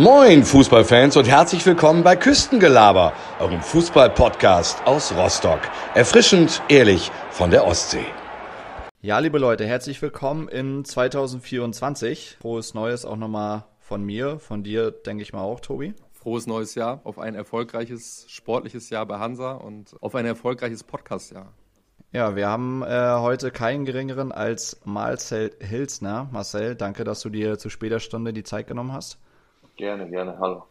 Moin Fußballfans und herzlich willkommen bei Küstengelaber, eurem Fußball-Podcast aus Rostock. Erfrischend, ehrlich von der Ostsee. Ja, liebe Leute, herzlich willkommen in 2024. Frohes Neues auch nochmal von mir, von dir denke ich mal auch, Tobi. Frohes neues Jahr, auf ein erfolgreiches sportliches Jahr bei Hansa und auf ein erfolgreiches Podcast-Jahr. Ja, wir haben äh, heute keinen geringeren als Marcel Hilsner. Marcel, danke, dass du dir zu später Stunde die Zeit genommen hast. Gerne, gerne, hallo.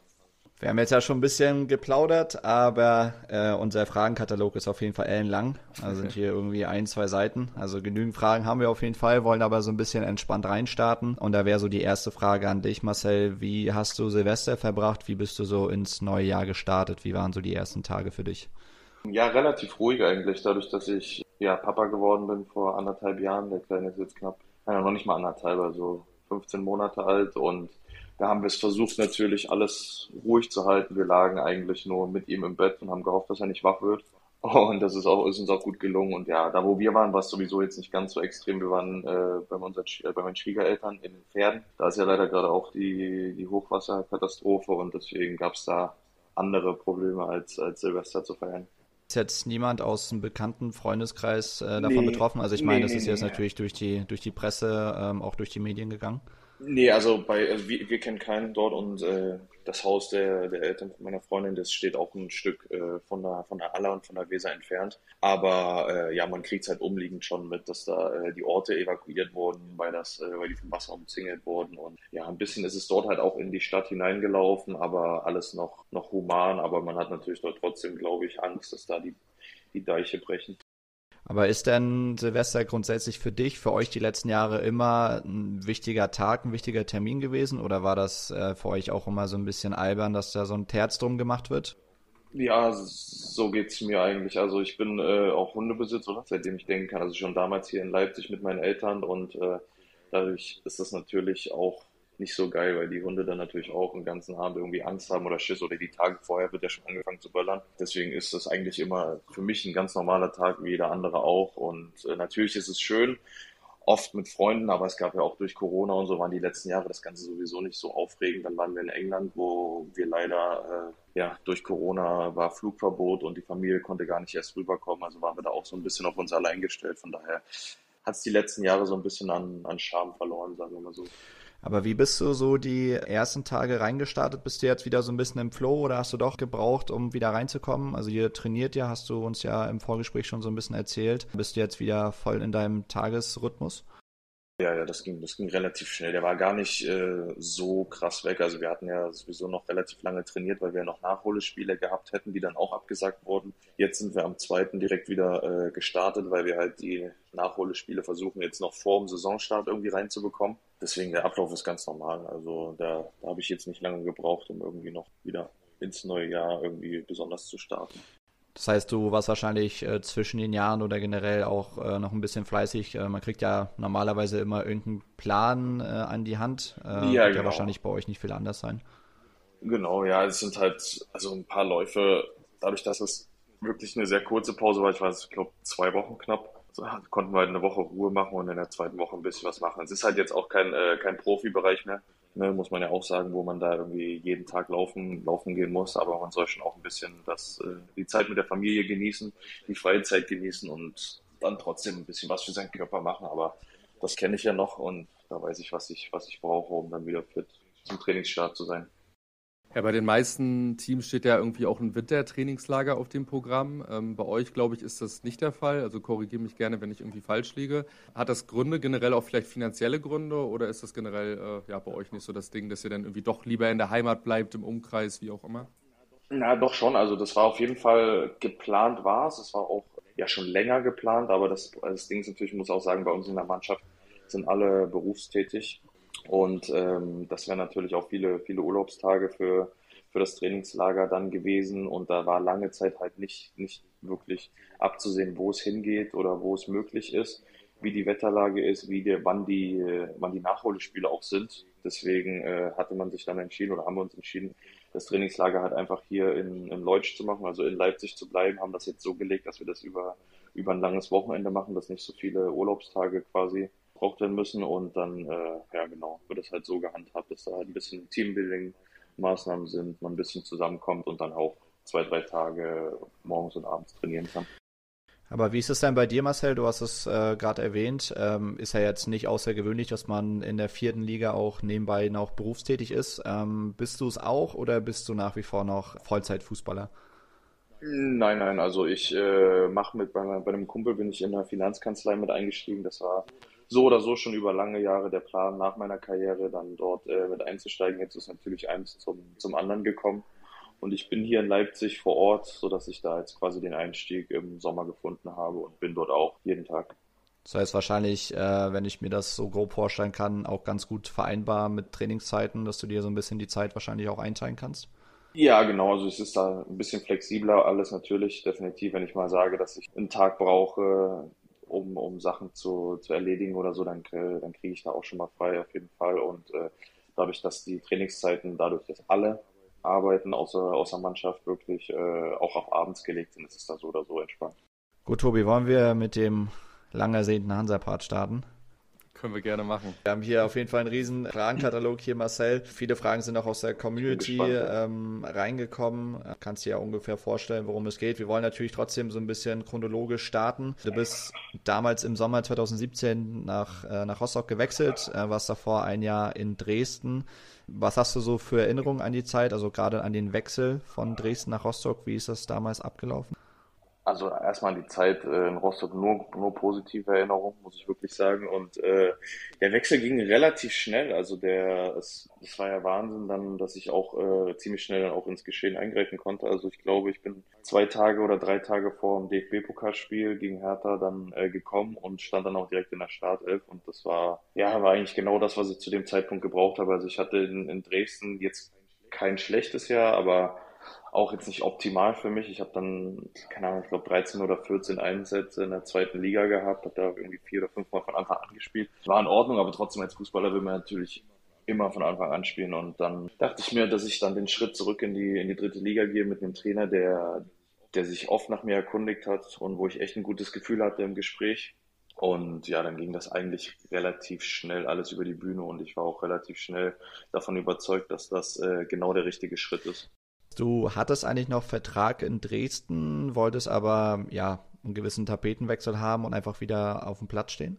Wir haben jetzt ja schon ein bisschen geplaudert, aber äh, unser Fragenkatalog ist auf jeden Fall ellenlang. Also sind hier irgendwie ein, zwei Seiten. Also genügend Fragen haben wir auf jeden Fall, wollen aber so ein bisschen entspannt reinstarten. Und da wäre so die erste Frage an dich, Marcel. Wie hast du Silvester verbracht? Wie bist du so ins neue Jahr gestartet? Wie waren so die ersten Tage für dich? Ja, relativ ruhig eigentlich, dadurch, dass ich ja Papa geworden bin vor anderthalb Jahren. Der Kleine ist jetzt knapp, ja, noch nicht mal anderthalb, also 15 Monate alt und da haben wir es versucht, natürlich alles ruhig zu halten. Wir lagen eigentlich nur mit ihm im Bett und haben gehofft, dass er nicht wach wird. Und das ist, auch, ist uns auch gut gelungen. Und ja, da wo wir waren, war es sowieso jetzt nicht ganz so extrem. Wir waren äh, bei, unseren, äh, bei meinen Schwiegereltern in den Pferden. Da ist ja leider gerade auch die, die Hochwasserkatastrophe und deswegen gab es da andere Probleme als, als Silvester zu feiern. Ist jetzt niemand aus dem bekannten Freundeskreis äh, davon nee, betroffen? Also ich meine, nee, das ist nee, jetzt natürlich durch die, durch die Presse, ähm, auch durch die Medien gegangen. Nee, also bei also wir, wir kennen keinen dort und äh, das Haus der, der Eltern von meiner Freundin, das steht auch ein Stück äh, von der von der Aller und von der Weser entfernt. Aber äh, ja, man kriegt es halt umliegend schon mit, dass da äh, die Orte evakuiert wurden, weil das, äh, weil die vom Wasser umzingelt wurden. Und ja, ein bisschen ist es dort halt auch in die Stadt hineingelaufen, aber alles noch noch human. Aber man hat natürlich dort trotzdem, glaube ich, Angst, dass da die die Deiche brechen. Aber ist denn Silvester grundsätzlich für dich, für euch die letzten Jahre immer ein wichtiger Tag, ein wichtiger Termin gewesen? Oder war das äh, für euch auch immer so ein bisschen albern, dass da so ein Terz drum gemacht wird? Ja, so geht es mir eigentlich. Also ich bin äh, auch Hundebesitzer, seitdem ich denken kann. Also schon damals hier in Leipzig mit meinen Eltern und äh, dadurch ist das natürlich auch nicht so geil, weil die Hunde dann natürlich auch den ganzen Abend irgendwie Angst haben oder Schiss oder die Tage vorher wird ja schon angefangen zu böllern. Deswegen ist das eigentlich immer für mich ein ganz normaler Tag wie jeder andere auch. Und äh, natürlich ist es schön, oft mit Freunden, aber es gab ja auch durch Corona und so waren die letzten Jahre das Ganze sowieso nicht so aufregend. Dann waren wir in England, wo wir leider, äh, ja, durch Corona war Flugverbot und die Familie konnte gar nicht erst rüberkommen. Also waren wir da auch so ein bisschen auf uns allein gestellt. Von daher hat es die letzten Jahre so ein bisschen an, an Charme verloren, sagen wir mal so. Aber wie bist du so die ersten Tage reingestartet? Bist du jetzt wieder so ein bisschen im Flow oder hast du doch gebraucht, um wieder reinzukommen? Also ihr trainiert ja, hast du uns ja im Vorgespräch schon so ein bisschen erzählt. Bist du jetzt wieder voll in deinem Tagesrhythmus? Ja, ja, das ging, das ging relativ schnell. Der war gar nicht äh, so krass weg. Also wir hatten ja sowieso noch relativ lange trainiert, weil wir noch Nachholespiele gehabt hätten, die dann auch abgesagt wurden. Jetzt sind wir am zweiten direkt wieder äh, gestartet, weil wir halt die Nachholespiele versuchen jetzt noch vor dem Saisonstart irgendwie reinzubekommen. Deswegen der Ablauf ist ganz normal. Also da, da habe ich jetzt nicht lange gebraucht, um irgendwie noch wieder ins neue Jahr irgendwie besonders zu starten. Das heißt, du warst wahrscheinlich äh, zwischen den Jahren oder generell auch äh, noch ein bisschen fleißig. Äh, man kriegt ja normalerweise immer irgendeinen Plan äh, an die Hand. Äh, ja, wird genau. ja wahrscheinlich bei euch nicht viel anders sein. Genau, ja, es sind halt also ein paar Läufe. Dadurch, dass es wirklich eine sehr kurze Pause war, ich weiß, ich glaube zwei Wochen knapp, so, konnten wir halt eine Woche Ruhe machen und in der zweiten Woche ein bisschen was machen. Es ist halt jetzt auch kein, äh, kein Profibereich mehr ne, muss man ja auch sagen, wo man da irgendwie jeden Tag laufen, laufen gehen muss. Aber man soll schon auch ein bisschen das, äh, die Zeit mit der Familie genießen, die freie Zeit genießen und dann trotzdem ein bisschen was für seinen Körper machen. Aber das kenne ich ja noch und da weiß ich, was ich, was ich brauche, um dann wieder fit zum Trainingsstart zu sein. Ja, bei den meisten Teams steht ja irgendwie auch ein Wintertrainingslager auf dem Programm. Ähm, bei euch, glaube ich, ist das nicht der Fall. Also korrigiere mich gerne, wenn ich irgendwie falsch liege. Hat das Gründe, generell auch vielleicht finanzielle Gründe oder ist das generell äh, ja, bei euch nicht so das Ding, dass ihr dann irgendwie doch lieber in der Heimat bleibt, im Umkreis, wie auch immer? Na, doch schon. Also das war auf jeden Fall geplant war es. Es war auch ja schon länger geplant, aber das, das Ding ist natürlich, ich muss auch sagen, bei uns in der Mannschaft sind alle berufstätig. Und ähm, das wären natürlich auch viele, viele Urlaubstage für, für das Trainingslager dann gewesen. Und da war lange Zeit halt nicht, nicht wirklich abzusehen, wo es hingeht oder wo es möglich ist, wie die Wetterlage ist, wie die, wann die, wann die Nachholespiele auch sind. Deswegen äh, hatte man sich dann entschieden oder haben wir uns entschieden, das Trainingslager halt einfach hier in, in Leutsch zu machen, also in Leipzig zu bleiben, haben das jetzt so gelegt, dass wir das über, über ein langes Wochenende machen, dass nicht so viele Urlaubstage quasi gebraucht werden müssen und dann, äh, ja genau, wird es halt so gehandhabt, dass da halt ein bisschen Teambuilding Maßnahmen sind, man ein bisschen zusammenkommt und dann auch zwei, drei Tage morgens und abends trainieren kann. Aber wie ist es denn bei dir, Marcel? Du hast es äh, gerade erwähnt. Ähm, ist ja jetzt nicht außergewöhnlich, dass man in der vierten Liga auch nebenbei noch berufstätig ist. Ähm, bist du es auch oder bist du nach wie vor noch Vollzeitfußballer? Nein, nein, also ich äh, mache mit bei, bei einem Kumpel bin ich in der Finanzkanzlei mit eingestiegen. Das war so oder so schon über lange Jahre der Plan, nach meiner Karriere dann dort äh, mit einzusteigen. Jetzt ist natürlich eins zum, zum anderen gekommen. Und ich bin hier in Leipzig vor Ort, sodass ich da jetzt quasi den Einstieg im Sommer gefunden habe und bin dort auch jeden Tag. Das heißt wahrscheinlich, äh, wenn ich mir das so grob vorstellen kann, auch ganz gut vereinbar mit Trainingszeiten, dass du dir so ein bisschen die Zeit wahrscheinlich auch einteilen kannst. Ja, genau. Also es ist da ein bisschen flexibler alles natürlich. Definitiv, wenn ich mal sage, dass ich einen Tag brauche, um, um Sachen zu, zu erledigen oder so, dann, dann kriege ich da auch schon mal frei auf jeden Fall. Und äh, dadurch, dass die Trainingszeiten, dadurch, dass alle Arbeiten außer, außer Mannschaft wirklich äh, auch auf abends gelegt sind, ist es da so oder so entspannt. Gut, Tobi, wollen wir mit dem lang ersehnten Hansa-Part starten? Können wir gerne machen. Wir haben hier auf jeden Fall einen riesen Fragenkatalog hier, Marcel. Viele Fragen sind auch aus der Community ähm, reingekommen. Kannst dir ja ungefähr vorstellen, worum es geht. Wir wollen natürlich trotzdem so ein bisschen chronologisch starten. Du bist damals im Sommer 2017 nach, äh, nach Rostock gewechselt, äh, warst davor ein Jahr in Dresden. Was hast du so für Erinnerungen an die Zeit, also gerade an den Wechsel von Dresden nach Rostock? Wie ist das damals abgelaufen? Also erstmal die Zeit äh, in Rostock nur, nur positive Erinnerungen, muss ich wirklich sagen. Und äh, der Wechsel ging relativ schnell. Also der, es, es war ja Wahnsinn dann, dass ich auch äh, ziemlich schnell dann auch ins Geschehen eingreifen konnte. Also ich glaube, ich bin zwei Tage oder drei Tage vor dem DFB-Pokalspiel gegen Hertha dann äh, gekommen und stand dann auch direkt in der Startelf. Und das war, ja, war eigentlich genau das, was ich zu dem Zeitpunkt gebraucht habe. Also ich hatte in, in Dresden jetzt kein schlechtes Jahr, aber auch jetzt nicht optimal für mich. Ich habe dann, keine Ahnung, ich glaube 13 oder 14 Einsätze in der zweiten Liga gehabt, habe da irgendwie vier oder fünf Mal von Anfang an gespielt. War in Ordnung, aber trotzdem als Fußballer will man natürlich immer von Anfang an spielen. Und dann dachte ich mir, dass ich dann den Schritt zurück in die, in die dritte Liga gehe mit einem Trainer, der, der sich oft nach mir erkundigt hat und wo ich echt ein gutes Gefühl hatte im Gespräch. Und ja, dann ging das eigentlich relativ schnell alles über die Bühne und ich war auch relativ schnell davon überzeugt, dass das äh, genau der richtige Schritt ist. Du hattest eigentlich noch Vertrag in Dresden, wolltest aber ja einen gewissen Tapetenwechsel haben und einfach wieder auf dem Platz stehen?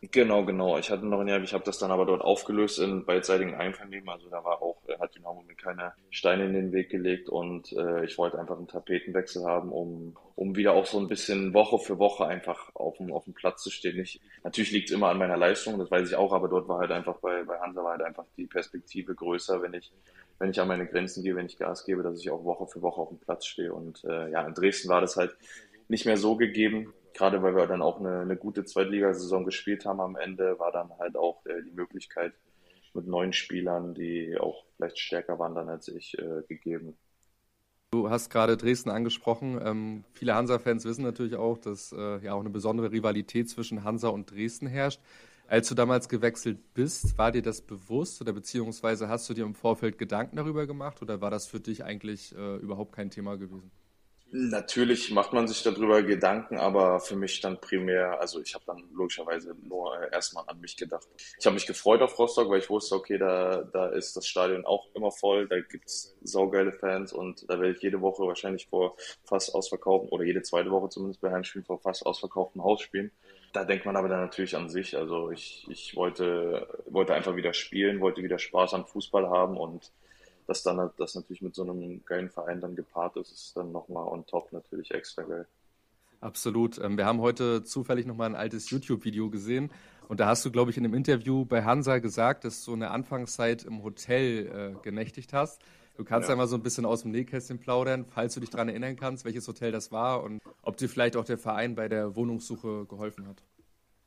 Genau, genau. Ich hatte noch ein Jahr, ich habe das dann aber dort aufgelöst in beidseitigen Einvernehmen. Also da war auch, hat Dynamo mir keine Steine in den Weg gelegt und äh, ich wollte einfach einen Tapetenwechsel haben, um, um wieder auch so ein bisschen Woche für Woche einfach auf dem, auf dem Platz zu stehen. Ich, natürlich liegt es immer an meiner Leistung, das weiß ich auch, aber dort war halt einfach bei, bei Hansa war halt einfach die Perspektive größer, wenn ich wenn ich an meine Grenzen gehe, wenn ich Gas gebe, dass ich auch Woche für Woche auf dem Platz stehe. Und äh, ja, in Dresden war das halt nicht mehr so gegeben. Gerade weil wir dann auch eine, eine gute Zweitligasaison gespielt haben am Ende, war dann halt auch äh, die Möglichkeit mit neuen Spielern, die auch vielleicht stärker waren dann als ich, äh, gegeben. Du hast gerade Dresden angesprochen. Ähm, viele Hansa-Fans wissen natürlich auch, dass äh, ja auch eine besondere Rivalität zwischen Hansa und Dresden herrscht. Als du damals gewechselt bist, war dir das bewusst oder beziehungsweise hast du dir im Vorfeld Gedanken darüber gemacht oder war das für dich eigentlich äh, überhaupt kein Thema gewesen? Natürlich macht man sich darüber Gedanken, aber für mich dann primär, also ich habe dann logischerweise nur äh, erstmal an mich gedacht. Ich habe mich gefreut auf Rostock, weil ich wusste, okay, da, da ist das Stadion auch immer voll, da gibt's saugeile Fans und da werde ich jede Woche wahrscheinlich vor fast ausverkaufen oder jede zweite Woche zumindest bei Heimspielen vor fast ausverkauftem Haus spielen. Da denkt man aber dann natürlich an sich. Also ich, ich wollte, wollte einfach wieder spielen, wollte wieder Spaß am Fußball haben und dass dann das natürlich mit so einem geilen Verein dann gepaart ist, ist dann nochmal on top natürlich extra geil. Absolut. Ähm, wir haben heute zufällig nochmal ein altes YouTube-Video gesehen und da hast du, glaube ich, in einem Interview bei Hansa gesagt, dass du eine Anfangszeit im Hotel äh, genächtigt hast. Du kannst ja. mal so ein bisschen aus dem Nähkästchen plaudern, falls du dich daran erinnern kannst, welches Hotel das war und ob dir vielleicht auch der Verein bei der Wohnungssuche geholfen hat.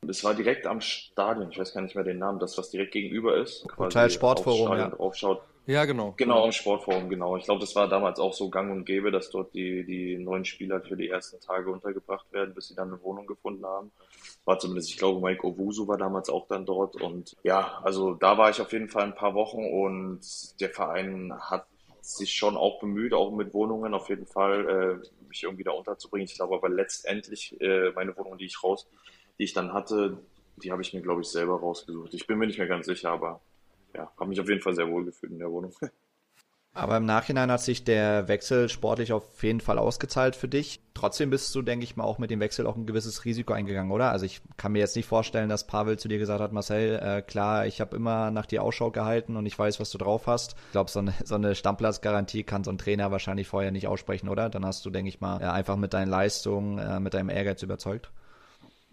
Es war direkt am Stadion, ich weiß gar nicht mehr den Namen, das, was direkt gegenüber ist. Hotel Sportforum, ja. Draufschaut. Ja, genau. Genau, am Sportforum, genau. Ich glaube, das war damals auch so gang und gäbe, dass dort die, die neuen Spieler für die ersten Tage untergebracht werden, bis sie dann eine Wohnung gefunden haben. War zumindest, ich glaube, Mike Owusu war damals auch dann dort. Und ja, also da war ich auf jeden Fall ein paar Wochen und der Verein hat sich schon auch bemüht, auch mit Wohnungen auf jeden Fall äh, mich irgendwie da unterzubringen. Ich glaube aber letztendlich äh, meine Wohnung, die ich raus, die ich dann hatte, die habe ich mir, glaube ich, selber rausgesucht. Ich bin mir nicht mehr ganz sicher, aber ja, habe mich auf jeden Fall sehr wohl gefühlt in der Wohnung. Aber im Nachhinein hat sich der Wechsel sportlich auf jeden Fall ausgezahlt für dich. Trotzdem bist du, denke ich mal, auch mit dem Wechsel auch ein gewisses Risiko eingegangen, oder? Also ich kann mir jetzt nicht vorstellen, dass Pavel zu dir gesagt hat, Marcel, äh, klar, ich habe immer nach dir Ausschau gehalten und ich weiß, was du drauf hast. Ich glaube, so eine, so eine Stammplatzgarantie kann so ein Trainer wahrscheinlich vorher nicht aussprechen, oder? Dann hast du, denke ich mal, äh, einfach mit deinen Leistungen, äh, mit deinem Ehrgeiz überzeugt.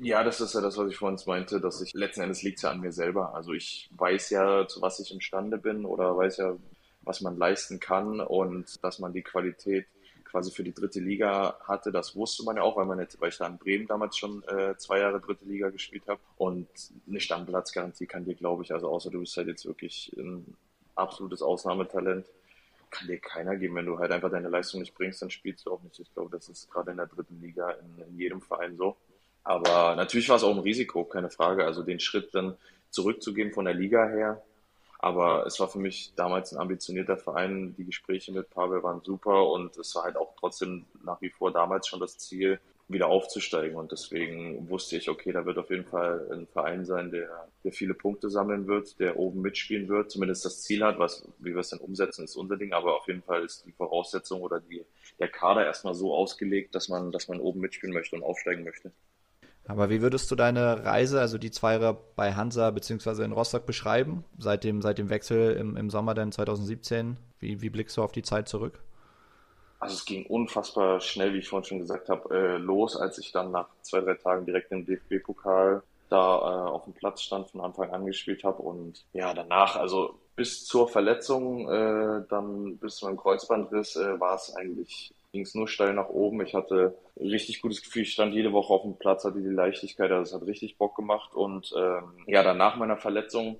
Ja, das ist ja das, was ich vorhin meinte, dass ich letzten Endes liegt es ja an mir selber. Also ich weiß ja, zu was ich imstande bin oder weiß ja, was man leisten kann und dass man die Qualität quasi für die dritte Liga hatte, das wusste man ja auch, weil, man jetzt, weil ich da in Bremen damals schon äh, zwei Jahre dritte Liga gespielt habe. Und eine Stammplatzgarantie kann dir, glaube ich, also außer du bist halt jetzt wirklich ein absolutes Ausnahmetalent, kann dir keiner geben. Wenn du halt einfach deine Leistung nicht bringst, dann spielst du auch nicht. Ich glaube, das ist gerade in der dritten Liga in, in jedem Verein so. Aber natürlich war es auch ein Risiko, keine Frage. Also den Schritt dann zurückzugehen von der Liga her, aber es war für mich damals ein ambitionierter Verein. Die Gespräche mit Pavel waren super und es war halt auch trotzdem nach wie vor damals schon das Ziel, wieder aufzusteigen. Und deswegen wusste ich, okay, da wird auf jeden Fall ein Verein sein, der, der viele Punkte sammeln wird, der oben mitspielen wird, zumindest das Ziel hat, was, wie wir es dann umsetzen, ist unser Ding. Aber auf jeden Fall ist die Voraussetzung oder die, der Kader erstmal so ausgelegt, dass man, dass man oben mitspielen möchte und aufsteigen möchte. Aber wie würdest du deine Reise, also die zwei Jahre bei Hansa bzw. in Rostock beschreiben, seit dem, seit dem Wechsel im, im Sommer dann 2017? Wie, wie blickst du auf die Zeit zurück? Also es ging unfassbar schnell, wie ich vorhin schon gesagt habe, äh, los, als ich dann nach zwei, drei Tagen direkt im DFB-Pokal da äh, auf dem Platz stand, von Anfang an gespielt habe. Und ja, danach, also bis zur Verletzung, äh, dann bis zu meinem Kreuzbandriss, äh, war es eigentlich ging es nur steil nach oben. Ich hatte richtig gutes Gefühl. Ich stand jede Woche auf dem Platz, hatte die Leichtigkeit, also es hat richtig Bock gemacht. Und ähm, ja, dann nach meiner Verletzung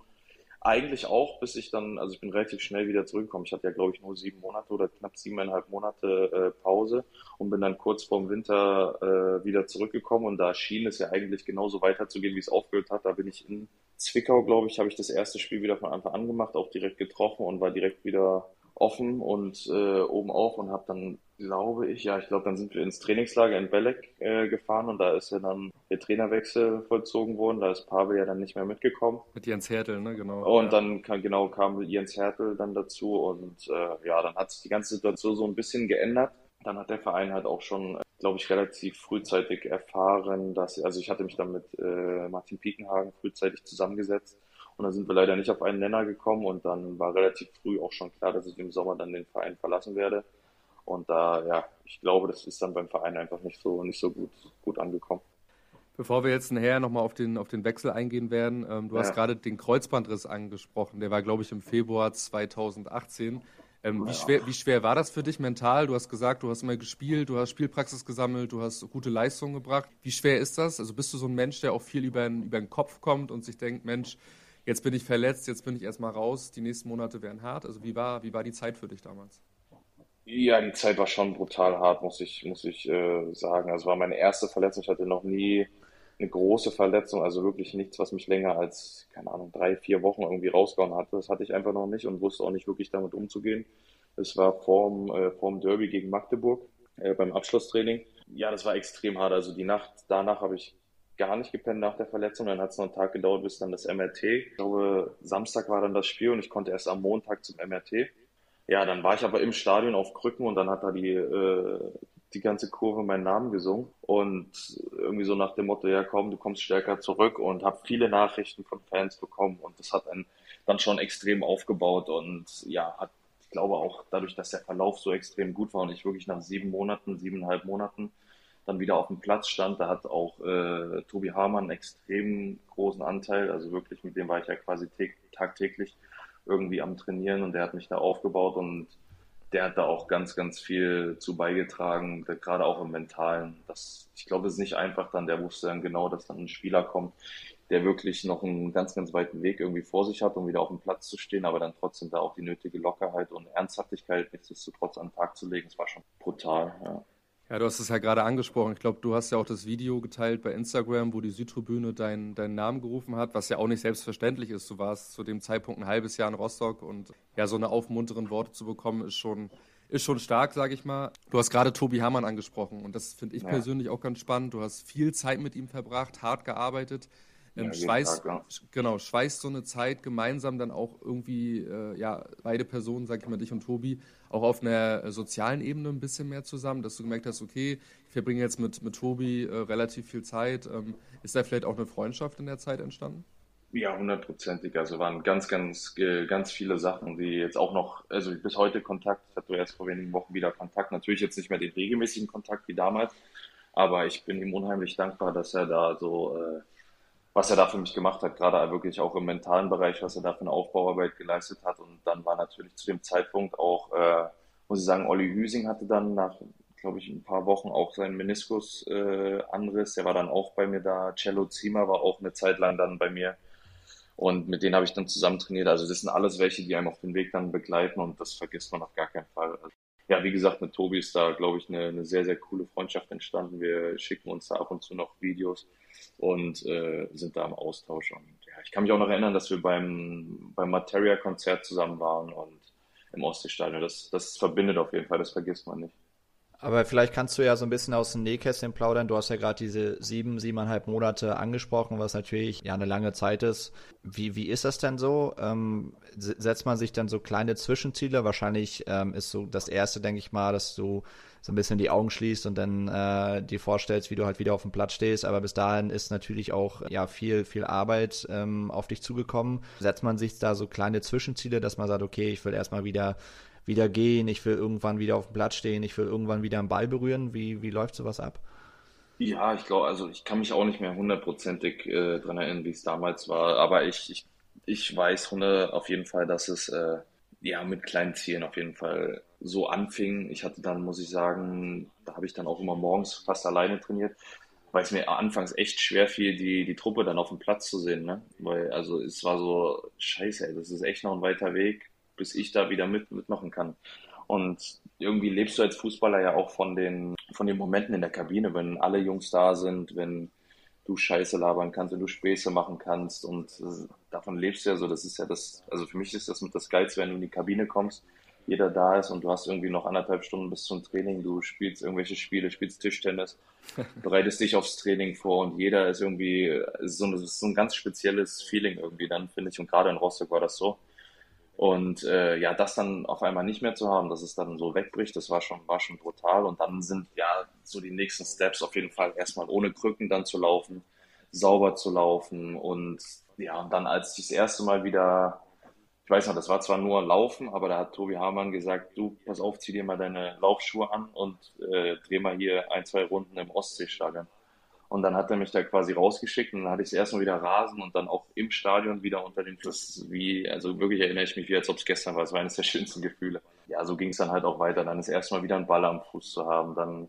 eigentlich auch, bis ich dann, also ich bin relativ schnell wieder zurückgekommen. Ich hatte ja, glaube ich, nur sieben Monate oder knapp siebeneinhalb Monate äh, Pause und bin dann kurz vorm Winter äh, wieder zurückgekommen. Und da schien es ja eigentlich genauso weiterzugehen, wie es aufgehört hat. Da bin ich in Zwickau, glaube ich, habe ich das erste Spiel wieder von Anfang an gemacht, auch direkt getroffen und war direkt wieder offen und äh, oben auf und habe dann glaube ich, ja, ich glaube, dann sind wir ins Trainingslager in Belek äh, gefahren und da ist ja dann der Trainerwechsel vollzogen worden. Da ist Pavel ja dann nicht mehr mitgekommen. Mit Jens Hertel, ne, genau. Und ja. dann kam, genau kam Jens Hertel dann dazu und äh, ja, dann hat sich die ganze Situation so ein bisschen geändert. Dann hat der Verein halt auch schon, glaube ich, relativ frühzeitig erfahren, dass, also ich hatte mich dann mit äh, Martin Piekenhagen frühzeitig zusammengesetzt und dann sind wir leider nicht auf einen Nenner gekommen und dann war relativ früh auch schon klar, dass ich im Sommer dann den Verein verlassen werde. Und da, ja, ich glaube, das ist dann beim Verein einfach nicht so, nicht so gut, gut angekommen. Bevor wir jetzt nachher nochmal auf den, auf den Wechsel eingehen werden, ähm, du ja. hast gerade den Kreuzbandriss angesprochen. Der war, glaube ich, im Februar 2018. Ähm, ja. wie, schwer, wie schwer war das für dich mental? Du hast gesagt, du hast immer gespielt, du hast Spielpraxis gesammelt, du hast gute Leistungen gebracht. Wie schwer ist das? Also bist du so ein Mensch, der auch viel über den, über den Kopf kommt und sich denkt, Mensch, jetzt bin ich verletzt, jetzt bin ich erstmal raus, die nächsten Monate werden hart. Also wie war, wie war die Zeit für dich damals? Ja, die Zeit war schon brutal hart, muss ich, muss ich äh, sagen. Also war meine erste Verletzung. Ich hatte noch nie eine große Verletzung, also wirklich nichts, was mich länger als, keine Ahnung, drei, vier Wochen irgendwie rausgehauen hatte. Das hatte ich einfach noch nicht und wusste auch nicht wirklich damit umzugehen. Es war vorm, äh, vorm Derby gegen Magdeburg äh, beim Abschlusstraining. Ja, das war extrem hart. Also die Nacht danach habe ich gar nicht gepennt nach der Verletzung. Dann hat es noch einen Tag gedauert, bis dann das MRT. Ich glaube, Samstag war dann das Spiel und ich konnte erst am Montag zum MRT. Ja, dann war ich aber im Stadion auf Krücken und dann hat da die, äh, die ganze Kurve meinen Namen gesungen und irgendwie so nach dem Motto, ja komm, du kommst stärker zurück und habe viele Nachrichten von Fans bekommen und das hat einen dann schon extrem aufgebaut und ja, hat, ich glaube auch dadurch, dass der Verlauf so extrem gut war und ich wirklich nach sieben Monaten, siebeneinhalb Monaten dann wieder auf dem Platz stand, da hat auch äh, Tobi Hamann einen extrem großen Anteil, also wirklich mit dem war ich ja quasi tagtäglich irgendwie am Trainieren und der hat mich da aufgebaut und der hat da auch ganz, ganz viel zu beigetragen, gerade auch im Mentalen. Das, ich glaube, es ist nicht einfach dann, der wusste dann genau, dass dann ein Spieler kommt, der wirklich noch einen ganz, ganz weiten Weg irgendwie vor sich hat, um wieder auf dem Platz zu stehen, aber dann trotzdem da auch die nötige Lockerheit und Ernsthaftigkeit nichtsdestotrotz an den Tag zu legen. Das war schon brutal, ja. Ja, du hast es ja gerade angesprochen. Ich glaube, du hast ja auch das Video geteilt bei Instagram, wo die Südtribüne deinen deinen Namen gerufen hat, was ja auch nicht selbstverständlich ist. Du warst zu dem Zeitpunkt ein halbes Jahr in Rostock und ja, so eine aufmunteren Worte zu bekommen, ist schon, ist schon stark, sage ich mal. Du hast gerade Tobi Hamann angesprochen und das finde ich ja. persönlich auch ganz spannend. Du hast viel Zeit mit ihm verbracht, hart gearbeitet. Ähm, ja, schweißt, Tag, ja. genau, schweißt so eine Zeit gemeinsam dann auch irgendwie, äh, ja, beide Personen, sag ich mal, dich und Tobi, auch auf einer äh, sozialen Ebene ein bisschen mehr zusammen, dass du gemerkt hast, okay, ich verbringe jetzt mit, mit Tobi äh, relativ viel Zeit. Ähm, ist da vielleicht auch eine Freundschaft in der Zeit entstanden? Ja, hundertprozentig. Also waren ganz, ganz, ganz viele Sachen, die jetzt auch noch, also bis heute Kontakt, ich hatte erst vor wenigen Wochen wieder Kontakt, natürlich jetzt nicht mehr den regelmäßigen Kontakt wie damals, aber ich bin ihm unheimlich dankbar, dass er da so, äh, was er da für mich gemacht hat, gerade wirklich auch im mentalen Bereich, was er da für eine Aufbauarbeit geleistet hat. Und dann war natürlich zu dem Zeitpunkt auch, äh, muss ich sagen, Olli Hüsing hatte dann nach, glaube ich, ein paar Wochen auch seinen Meniskus-Anriss. Äh, der war dann auch bei mir da. Cello Zima war auch eine Zeit lang dann bei mir. Und mit denen habe ich dann zusammen trainiert. Also das sind alles welche, die einem auf den Weg dann begleiten und das vergisst man auf gar keinen Fall. Also ja, wie gesagt, mit Tobi ist da, glaube ich, eine, eine, sehr, sehr coole Freundschaft entstanden. Wir schicken uns da ab und zu noch Videos und äh, sind da im Austausch. Und ja, ich kann mich auch noch erinnern, dass wir beim, beim Materia-Konzert zusammen waren und im Ostseestadion. Das, das verbindet auf jeden Fall, das vergisst man nicht. Aber vielleicht kannst du ja so ein bisschen aus dem Nähkästchen plaudern. Du hast ja gerade diese sieben, siebeneinhalb Monate angesprochen, was natürlich ja eine lange Zeit ist. Wie, wie ist das denn so? Ähm, setzt man sich dann so kleine Zwischenziele? Wahrscheinlich ähm, ist so das erste, denke ich mal, dass du so ein bisschen die Augen schließt und dann äh, dir vorstellst, wie du halt wieder auf dem Platz stehst. Aber bis dahin ist natürlich auch ja viel, viel Arbeit ähm, auf dich zugekommen. Setzt man sich da so kleine Zwischenziele, dass man sagt, okay, ich will erstmal wieder wieder gehen, ich will irgendwann wieder auf dem Platz stehen, ich will irgendwann wieder einen Ball berühren. Wie, wie läuft sowas ab? Ja, ich glaube, also ich kann mich auch nicht mehr hundertprozentig äh, daran erinnern, wie es damals war, aber ich, ich, ich weiß auf jeden Fall, dass es äh, ja mit kleinen Zielen auf jeden Fall so anfing. Ich hatte dann, muss ich sagen, da habe ich dann auch immer morgens fast alleine trainiert, weil es mir anfangs echt schwer fiel, die, die Truppe dann auf dem Platz zu sehen. Ne? Weil, also es war so, scheiße, ey, das ist echt noch ein weiter Weg bis ich da wieder mit, mitmachen kann. Und irgendwie lebst du als Fußballer ja auch von den, von den Momenten in der Kabine, wenn alle Jungs da sind, wenn du Scheiße labern kannst, wenn du Späße machen kannst und davon lebst du ja so. Das ist ja das, also für mich ist das mit das Geilste, wenn du in die Kabine kommst, jeder da ist und du hast irgendwie noch anderthalb Stunden bis zum Training, du spielst irgendwelche Spiele, spielst Tischtennis, bereitest dich aufs Training vor und jeder ist irgendwie, so, ein, so ein ganz spezielles Feeling irgendwie dann, finde ich. Und gerade in Rostock war das so. Und äh, ja, das dann auf einmal nicht mehr zu haben, dass es dann so wegbricht, das war schon, war schon brutal. Und dann sind ja so die nächsten Steps auf jeden Fall erstmal ohne Krücken dann zu laufen, sauber zu laufen. Und ja, und dann als ich das erste Mal wieder, ich weiß noch, das war zwar nur Laufen, aber da hat Tobi Hamann gesagt, du, pass auf, zieh dir mal deine Laufschuhe an und äh, dreh mal hier ein, zwei Runden im Ostseestadion. Und dann hat er mich da quasi rausgeschickt und dann hatte ich es erstmal wieder Rasen und dann auch im Stadion wieder unter den Fluss. Wie, also wirklich erinnere ich mich wie, als ob es gestern war. Es war eines der schönsten Gefühle. Ja, so ging es dann halt auch weiter. Dann ist erstmal wieder ein Ball am Fuß zu haben, dann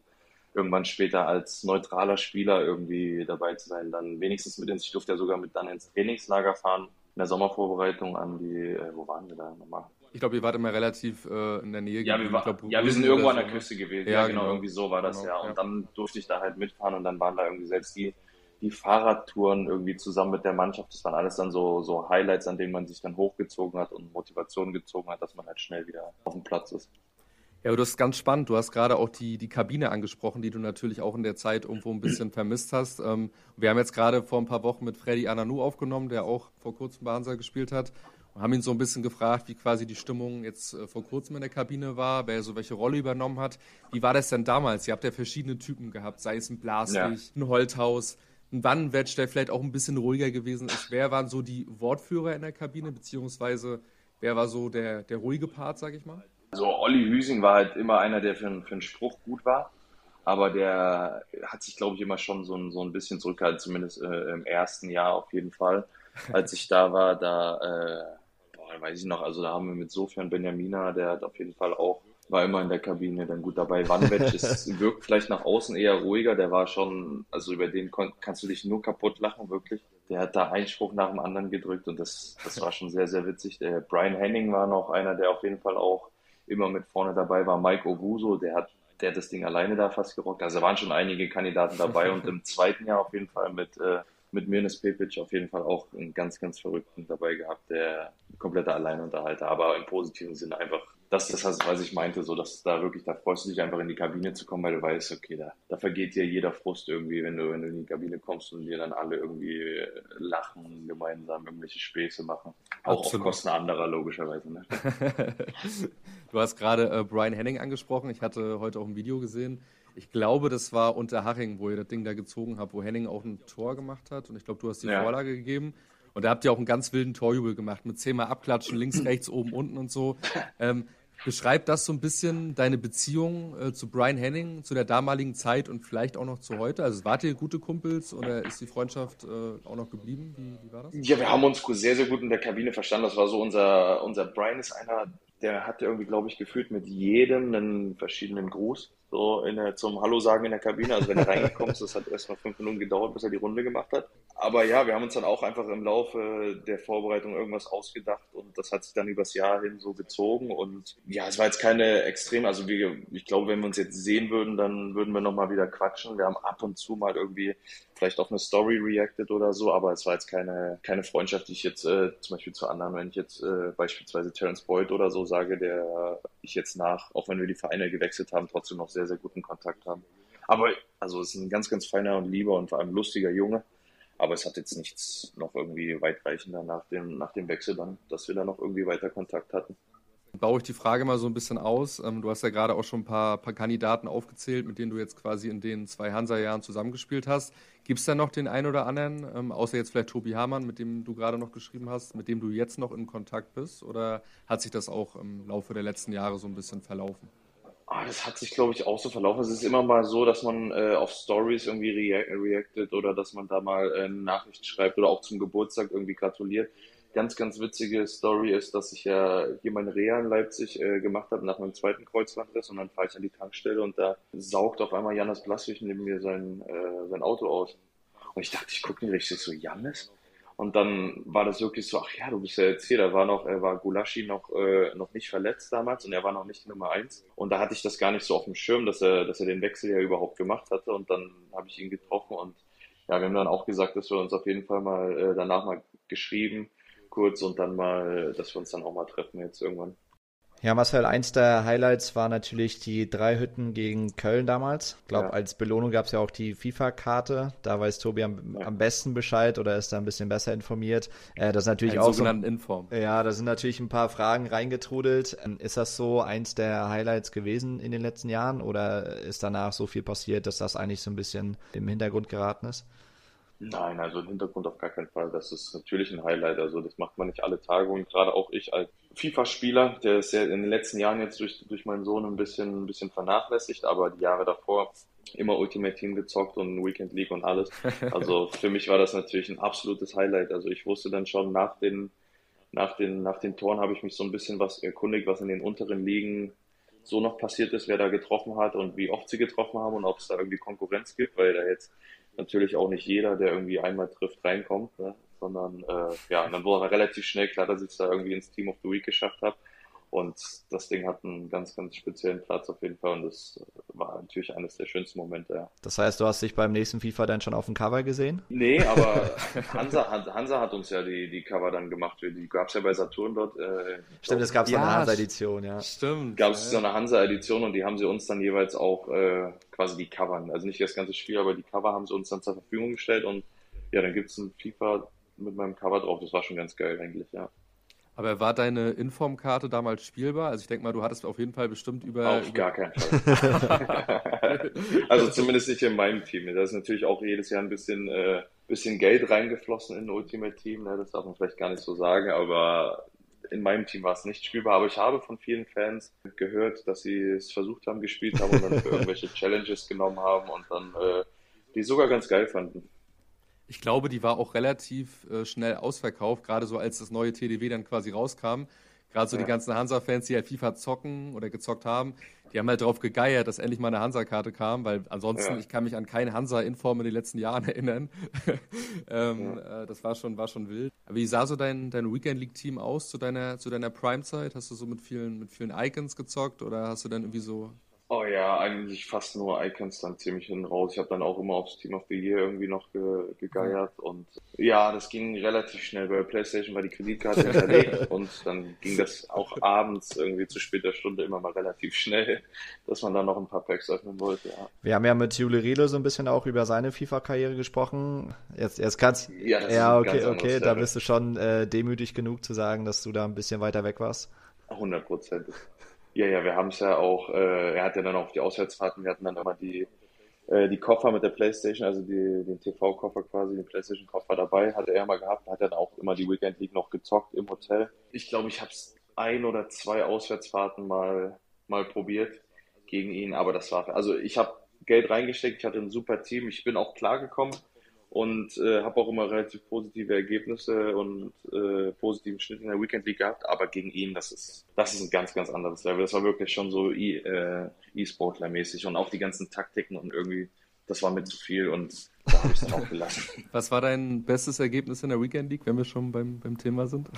irgendwann später als neutraler Spieler irgendwie dabei zu sein, dann wenigstens mit ins, ich durfte ja sogar mit dann ins Trainingslager fahren, in der Sommervorbereitung an die, äh, wo waren wir da nochmal? Ich glaube, ihr wart immer relativ äh, in der Nähe. Ja, wir, war, glaub, ja, wir sind irgendwo an der Küste gewesen. Ja, ja genau, genau, irgendwie so war das genau, ja. Und ja. dann durfte ich da halt mitfahren und dann waren da irgendwie selbst die, die Fahrradtouren irgendwie zusammen mit der Mannschaft. Das waren alles dann so, so Highlights, an denen man sich dann hochgezogen hat und Motivation gezogen hat, dass man halt schnell wieder auf dem Platz ist. Ja, aber das ist ganz spannend. Du hast gerade auch die, die Kabine angesprochen, die du natürlich auch in der Zeit irgendwo ein bisschen vermisst hast. Ähm, wir haben jetzt gerade vor ein paar Wochen mit Freddy Ananou aufgenommen, der auch vor kurzem Hansa gespielt hat und haben ihn so ein bisschen gefragt, wie quasi die Stimmung jetzt äh, vor kurzem in der Kabine war, wer so welche Rolle übernommen hat. Wie war das denn damals? Ihr habt ja verschiedene Typen gehabt, sei es ein Blaslicht, ja. ein Holthaus, ein Wannenwetsch, der vielleicht auch ein bisschen ruhiger gewesen ist. Wer waren so die Wortführer in der Kabine, beziehungsweise wer war so der, der ruhige Part, sag ich mal? Also Olli Hüsing war halt immer einer, der für, für einen Spruch gut war aber der hat sich, glaube ich, immer schon so ein, so ein bisschen zurückgehalten, zumindest äh, im ersten Jahr auf jeden Fall. Als ich da war, da äh, weiß ich noch, also da haben wir mit Sofian Benjamina, der hat auf jeden Fall auch, war immer in der Kabine dann gut dabei. Vanwetsch ist, wirkt vielleicht nach außen eher ruhiger, der war schon, also über den kannst du dich nur kaputt lachen, wirklich. Der hat da Einspruch nach dem anderen gedrückt und das, das war schon sehr, sehr witzig. Der Brian Henning war noch einer, der auf jeden Fall auch immer mit vorne dabei war. Mike Obuso, der hat der hat das Ding alleine da fast gerockt. Also da waren schon einige Kandidaten dabei und im zweiten Jahr auf jeden Fall mit äh, mit Mirnes Pepic auf jeden Fall auch einen ganz, ganz Verrückten dabei gehabt, der kompletter Alleinunterhalter, aber im positiven Sinne einfach das das, was ich meinte, so dass da wirklich, da freust du dich einfach in die Kabine zu kommen, weil du weißt, okay, da, da vergeht dir jeder Frust irgendwie, wenn du, wenn du in die Kabine kommst und dir dann alle irgendwie lachen, gemeinsam irgendwelche Späße machen. Auch Absolut. auf Kosten anderer, logischerweise. Ne? du hast gerade äh, Brian Henning angesprochen. Ich hatte heute auch ein Video gesehen. Ich glaube, das war unter Haching, wo ihr das Ding da gezogen habt, wo Henning auch ein Tor gemacht hat. Und ich glaube, du hast die ja. Vorlage gegeben. Und da habt ihr auch einen ganz wilden Torjubel gemacht mit zehnmal abklatschen, links, rechts, oben, unten und so. Ähm, Beschreibt das so ein bisschen deine Beziehung äh, zu Brian Henning, zu der damaligen Zeit und vielleicht auch noch zu heute? Also wart ihr gute Kumpels oder ist die Freundschaft äh, auch noch geblieben? Wie, wie, war das? Ja, wir haben uns sehr, sehr gut in der Kabine verstanden. Das war so unser, unser Brian ist einer, der hatte irgendwie, glaube ich, gefühlt mit jedem einen verschiedenen Gruß so in der, zum Hallo sagen in der Kabine. Also wenn er reingekommen ist, das hat erst mal fünf Minuten gedauert, bis er die Runde gemacht hat. Aber ja, wir haben uns dann auch einfach im Laufe der Vorbereitung irgendwas ausgedacht und das hat sich dann übers Jahr hin so gezogen. Und ja, es war jetzt keine extrem, also wir, ich glaube, wenn wir uns jetzt sehen würden, dann würden wir nochmal wieder quatschen. Wir haben ab und zu mal irgendwie vielleicht auf eine Story reacted oder so, aber es war jetzt keine, keine Freundschaft, die ich jetzt äh, zum Beispiel zu anderen, wenn ich jetzt äh, beispielsweise Terence Boyd oder so sage, der ich jetzt nach, auch wenn wir die Vereine gewechselt haben, trotzdem noch sehr, sehr guten Kontakt haben. Aber also es ist ein ganz, ganz feiner und lieber und vor allem lustiger Junge. Aber es hat jetzt nichts noch irgendwie weitreichender nach dem, nach dem Wechsel dann, dass wir da noch irgendwie weiter Kontakt hatten. Baue ich die Frage mal so ein bisschen aus. Ähm, du hast ja gerade auch schon ein paar, paar Kandidaten aufgezählt, mit denen du jetzt quasi in den zwei Hansa-Jahren zusammengespielt hast. Gibt es da noch den einen oder anderen, ähm, außer jetzt vielleicht Tobi Hamann, mit dem du gerade noch geschrieben hast, mit dem du jetzt noch in Kontakt bist? Oder hat sich das auch im Laufe der letzten Jahre so ein bisschen verlaufen? Ah, das hat sich, glaube ich, auch so verlaufen. Es ist immer mal so, dass man äh, auf Stories irgendwie rea reactet oder dass man da mal äh, eine Nachricht schreibt oder auch zum Geburtstag irgendwie gratuliert. Ganz, ganz witzige Story ist, dass ich ja hier meine Reha in Leipzig äh, gemacht habe nach meinem zweiten Kreuzbandriss und dann fahre ich an die Tankstelle und da saugt auf einmal Janis Blaswig neben mir sein, äh, sein Auto aus. Und ich dachte, ich gucke nicht richtig so, Janis? Und dann war das wirklich so, ach ja, du bist ja jetzt hier. Da war noch, er war Gulaschi noch, äh, noch nicht verletzt damals und er war noch nicht Nummer eins. Und da hatte ich das gar nicht so auf dem Schirm, dass er, dass er den Wechsel ja überhaupt gemacht hatte. Und dann habe ich ihn getroffen und ja, wir haben dann auch gesagt, dass wir uns auf jeden Fall mal äh, danach mal geschrieben, kurz und dann mal, dass wir uns dann auch mal treffen jetzt irgendwann. Ja, Marcel, eins der Highlights war natürlich die drei Hütten gegen Köln damals. Ich glaube, ja. als Belohnung gab es ja auch die FIFA-Karte. Da weiß Tobi am, ja. am, besten Bescheid oder ist da ein bisschen besser informiert. Äh, das ist natürlich Ein auch sogenannten so, Inform. Ja, da sind natürlich ein paar Fragen reingetrudelt. Ähm, ist das so eins der Highlights gewesen in den letzten Jahren oder ist danach so viel passiert, dass das eigentlich so ein bisschen im Hintergrund geraten ist? Nein, also im Hintergrund auf gar keinen Fall. Das ist natürlich ein Highlight. Also das macht man nicht alle Tage und gerade auch ich als FIFA-Spieler, der ist ja in den letzten Jahren jetzt durch, durch meinen Sohn ein bisschen, ein bisschen vernachlässigt, aber die Jahre davor immer Ultimate Team gezockt und Weekend League und alles. Also für mich war das natürlich ein absolutes Highlight. Also ich wusste dann schon nach den, nach den, nach den Toren habe ich mich so ein bisschen was erkundigt, was in den unteren Ligen so noch passiert ist, wer da getroffen hat und wie oft sie getroffen haben und ob es da irgendwie Konkurrenz gibt, weil da jetzt natürlich auch nicht jeder, der irgendwie einmal trifft, reinkommt, ne? Sondern äh, ja, dann wurde relativ schnell klar, dass ich es da irgendwie ins Team of the Week geschafft habe. Und das Ding hat einen ganz, ganz speziellen Platz auf jeden Fall und das war natürlich eines der schönsten Momente. Ja. Das heißt, du hast dich beim nächsten FIFA dann schon auf dem Cover gesehen? Nee, aber Hansa, Hansa hat uns ja die, die Cover dann gemacht. Die gab es ja bei Saturn dort. Äh, stimmt, es gab so ja, eine Hansa-Edition, ja. Stimmt. Gab es ja. so eine Hansa-Edition und die haben sie uns dann jeweils auch äh, quasi die Covern, also nicht das ganze Spiel, aber die Cover haben sie uns dann zur Verfügung gestellt und ja, dann gibt es ein FIFA mit meinem Cover drauf. Das war schon ganz geil eigentlich, ja. Aber war deine Informkarte damals spielbar? Also ich denke mal, du hattest auf jeden Fall bestimmt über... Auf über... gar keinen Fall. also zumindest nicht in meinem Team. Da ist natürlich auch jedes Jahr ein bisschen, äh, bisschen Geld reingeflossen in Ultimate Team. Ne? Das darf man vielleicht gar nicht so sagen, aber in meinem Team war es nicht spielbar. Aber ich habe von vielen Fans gehört, dass sie es versucht haben, gespielt haben und dann für irgendwelche Challenges genommen haben und dann äh, die sogar ganz geil fanden. Ich glaube, die war auch relativ äh, schnell ausverkauft, gerade so als das neue TDW dann quasi rauskam. Gerade so ja. die ganzen Hansa-Fans, die halt FIFA zocken oder gezockt haben, die haben halt darauf gegeiert, dass endlich mal eine Hansa-Karte kam, weil ansonsten, ja. ich kann mich an keine Hansa-Inform in den letzten Jahren erinnern. ähm, ja. äh, das war schon, war schon wild. Aber wie sah so dein, dein Weekend League-Team aus zu deiner, zu deiner Prime-Zeit? Hast du so mit vielen, mit vielen Icons gezockt oder hast du dann irgendwie so Oh ja, eigentlich fast nur Icons dann ziemlich hin raus. Ich habe dann auch immer aufs Team of the Year irgendwie noch ge gegeiert und ja, das ging relativ schnell. Bei PlayStation war die Kreditkarte hinterlegt und dann ging das auch abends irgendwie zu später Stunde immer mal relativ schnell, dass man dann noch ein paar Packs öffnen wollte. Ja. Wir haben ja mit Jule Riedle so ein bisschen auch über seine FIFA-Karriere gesprochen. Jetzt, jetzt kannst Ja, ja, okay, okay, da bist du schon äh, demütig genug zu sagen, dass du da ein bisschen weiter weg warst. 100 Prozent. Ja, ja, wir haben es ja auch, äh, er hat ja dann auch die Auswärtsfahrten, wir hatten dann immer die, äh, die Koffer mit der Playstation, also die, den TV-Koffer quasi, den Playstation-Koffer dabei, hatte er mal gehabt, hat dann auch immer die Weekend League noch gezockt im Hotel. Ich glaube, ich habe es ein oder zwei Auswärtsfahrten mal, mal probiert gegen ihn, aber das war, also ich habe Geld reingesteckt, ich hatte ein super Team, ich bin auch klargekommen und äh, habe auch immer relativ positive Ergebnisse und äh, positiven Schnitt in der Weekend League gehabt, aber gegen ihn, das ist, das ist ein ganz, ganz anderes Level. Das war wirklich schon so E- äh, E-Sportler-mäßig und auch die ganzen Taktiken und irgendwie, das war mir zu viel und da habe ich es dann auch gelassen. Was war dein bestes Ergebnis in der Weekend League, wenn wir schon beim, beim Thema sind?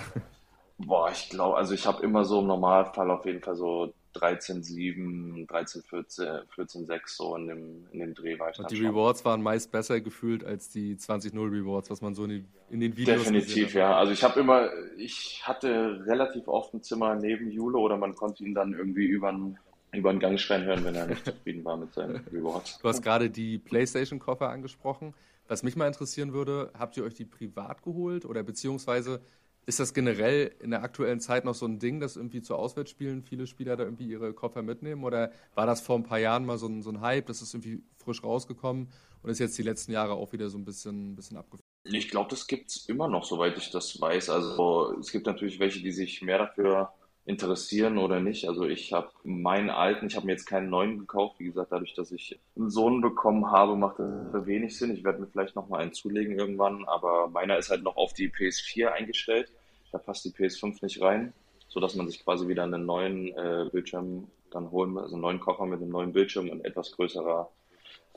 Boah, ich glaube, also ich habe immer so im Normalfall auf jeden Fall so 13-7, 13-14, 14-6 so in dem, in dem Dreh war ich Und die schon. Rewards waren meist besser gefühlt als die 20-0 Rewards, was man so in den, in den Videos Definitiv, ja. Also ich habe immer, ich hatte relativ oft ein Zimmer neben Jule oder man konnte ihn dann irgendwie über den über den Gang schreien hören, wenn er nicht zufrieden war mit seinem Reward. Du hast gerade die PlayStation-Koffer angesprochen. Was mich mal interessieren würde, habt ihr euch die privat geholt oder beziehungsweise ist das generell in der aktuellen Zeit noch so ein Ding, dass irgendwie zu Auswärtsspielen viele Spieler da irgendwie ihre Koffer mitnehmen? Oder war das vor ein paar Jahren mal so ein, so ein Hype, das ist irgendwie frisch rausgekommen und ist jetzt die letzten Jahre auch wieder so ein bisschen, bisschen abgefallen? Ich glaube, das gibt's immer noch, soweit ich das weiß. Also es gibt natürlich welche, die sich mehr dafür interessieren oder nicht. Also ich habe meinen alten, ich habe mir jetzt keinen neuen gekauft. Wie gesagt, dadurch, dass ich einen Sohn bekommen habe, macht das wenig Sinn. Ich werde mir vielleicht noch mal einen zulegen irgendwann, aber meiner ist halt noch auf die PS4 eingestellt. Da passt die PS5 nicht rein, so dass man sich quasi wieder einen neuen äh, Bildschirm dann holen, also einen neuen Koffer mit einem neuen Bildschirm und etwas größerer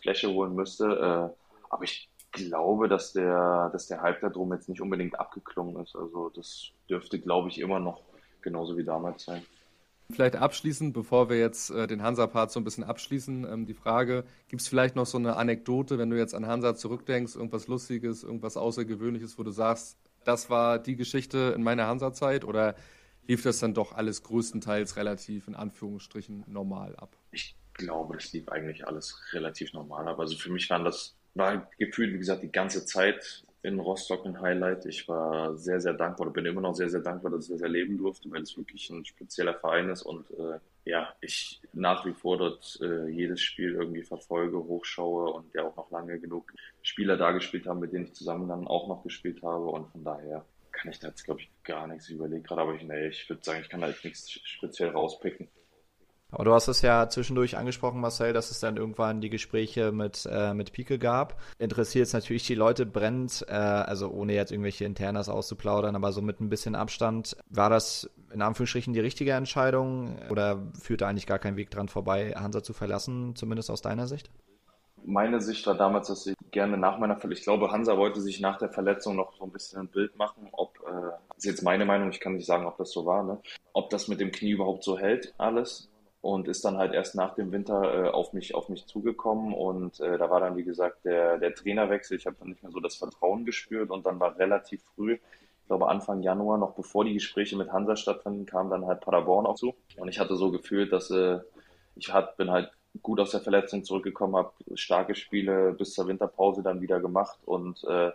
Fläche holen müsste. Äh, aber ich glaube, dass der, dass der Hype da drum jetzt nicht unbedingt abgeklungen ist. Also das dürfte, glaube ich, immer noch genauso wie damals sein. Vielleicht abschließend, bevor wir jetzt äh, den Hansa-Part so ein bisschen abschließen, ähm, die Frage, gibt es vielleicht noch so eine Anekdote, wenn du jetzt an Hansa zurückdenkst, irgendwas Lustiges, irgendwas Außergewöhnliches, wo du sagst, das war die Geschichte in meiner Hansa-Zeit oder lief das dann doch alles größtenteils relativ in Anführungsstrichen normal ab? Ich glaube, das lief eigentlich alles relativ normal ab. Also für mich waren das, war gefühlt, wie gesagt, die ganze Zeit in Rostock ein Highlight. Ich war sehr, sehr dankbar oder bin immer noch sehr, sehr dankbar, dass ich das erleben durfte, weil es wirklich ein spezieller Verein ist und äh, ja, ich nach wie vor dort äh, jedes Spiel irgendwie verfolge, hochschaue und ja auch noch lange genug Spieler da gespielt haben, mit denen ich zusammen dann auch noch gespielt habe und von daher kann ich da jetzt, glaube ich, gar nichts überlegen gerade, aber ich, nee, ich würde sagen, ich kann da jetzt nichts speziell rauspicken. Aber du hast es ja zwischendurch angesprochen, Marcel, dass es dann irgendwann die Gespräche mit, äh, mit Pike gab. Interessiert es natürlich die Leute brennend, äh, also ohne jetzt irgendwelche Internas auszuplaudern, aber so mit ein bisschen Abstand. War das in Anführungsstrichen die richtige Entscheidung oder führte eigentlich gar kein Weg dran vorbei, Hansa zu verlassen, zumindest aus deiner Sicht? Meine Sicht war damals, dass ich gerne nach meiner Verletzung, ich glaube, Hansa wollte sich nach der Verletzung noch so ein bisschen ein Bild machen, ob, äh, das ist jetzt meine Meinung, ich kann nicht sagen, ob das so war, ne? ob das mit dem Knie überhaupt so hält, alles. Und ist dann halt erst nach dem Winter äh, auf mich, auf mich zugekommen und äh, da war dann, wie gesagt, der, der Trainerwechsel. Ich habe dann nicht mehr so das Vertrauen gespürt und dann war relativ früh, ich glaube Anfang Januar, noch bevor die Gespräche mit Hansa stattfanden, kam dann halt Paderborn auch zu. Und ich hatte so gefühlt, dass äh, ich hat, bin halt gut aus der Verletzung zurückgekommen, habe starke Spiele bis zur Winterpause dann wieder gemacht und äh,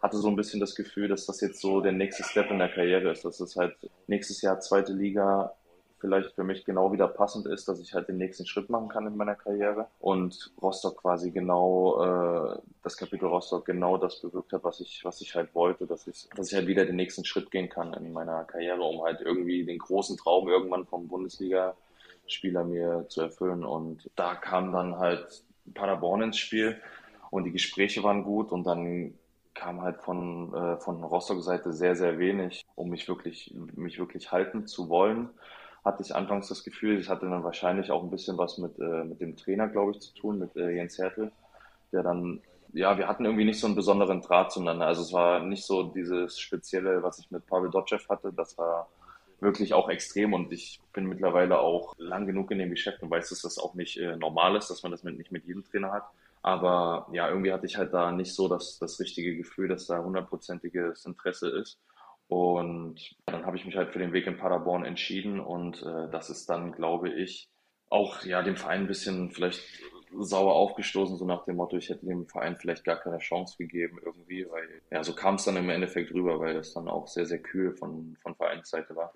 hatte so ein bisschen das Gefühl, dass das jetzt so der nächste Step in der Karriere ist. Dass es halt nächstes Jahr zweite Liga vielleicht für mich genau wieder passend ist, dass ich halt den nächsten Schritt machen kann in meiner Karriere und Rostock quasi genau äh, das Kapitel Rostock genau das bewirkt hat, was ich was ich halt wollte, dass ich dass ich halt wieder den nächsten Schritt gehen kann in meiner Karriere, um halt irgendwie den großen Traum irgendwann vom Bundesliga Spieler mir zu erfüllen und da kam dann halt Paderborn ins Spiel und die Gespräche waren gut und dann kam halt von, äh, von Rostock-Seite sehr, sehr wenig, um mich wirklich, mich wirklich halten zu wollen. Hatte ich anfangs das Gefühl, es hatte dann wahrscheinlich auch ein bisschen was mit, äh, mit dem Trainer, glaube ich, zu tun, mit äh, Jens Hertel, der dann, ja, wir hatten irgendwie nicht so einen besonderen Draht zueinander. Also es war nicht so dieses Spezielle, was ich mit Pavel Dotschew hatte. Das war wirklich auch extrem und ich bin mittlerweile auch lang genug in dem Geschäft und weiß, dass das auch nicht äh, normal ist, dass man das mit, nicht mit jedem Trainer hat. Aber ja, irgendwie hatte ich halt da nicht so das, das richtige Gefühl, dass da hundertprozentiges Interesse ist. Und dann habe ich mich halt für den Weg in Paderborn entschieden und äh, das ist dann, glaube ich, auch ja dem Verein ein bisschen vielleicht sauer aufgestoßen, so nach dem Motto, ich hätte dem Verein vielleicht gar keine Chance gegeben irgendwie, weil ja, so kam es dann im Endeffekt rüber, weil es dann auch sehr, sehr kühl von, von Vereinsseite war.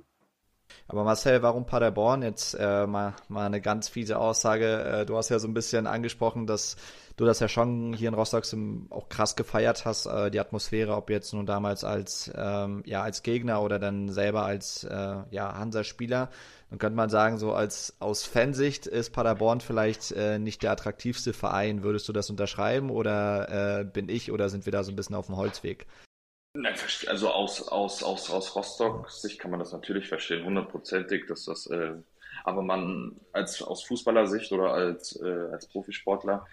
Aber Marcel, warum Paderborn? Jetzt äh, mal, mal eine ganz fiese Aussage. Äh, du hast ja so ein bisschen angesprochen, dass du das ja schon hier in Rostock auch krass gefeiert hast, äh, die Atmosphäre, ob jetzt nun damals als, ähm, ja, als Gegner oder dann selber als äh, ja, Hansa-Spieler. Dann könnte man sagen, so als aus Fansicht ist Paderborn vielleicht äh, nicht der attraktivste Verein. Würdest du das unterschreiben oder äh, bin ich oder sind wir da so ein bisschen auf dem Holzweg? Also aus, aus, aus, aus Rostocks Sicht kann man das natürlich verstehen, hundertprozentig, dass das, äh, aber man als aus Fußballersicht oder als, äh, als Profisportler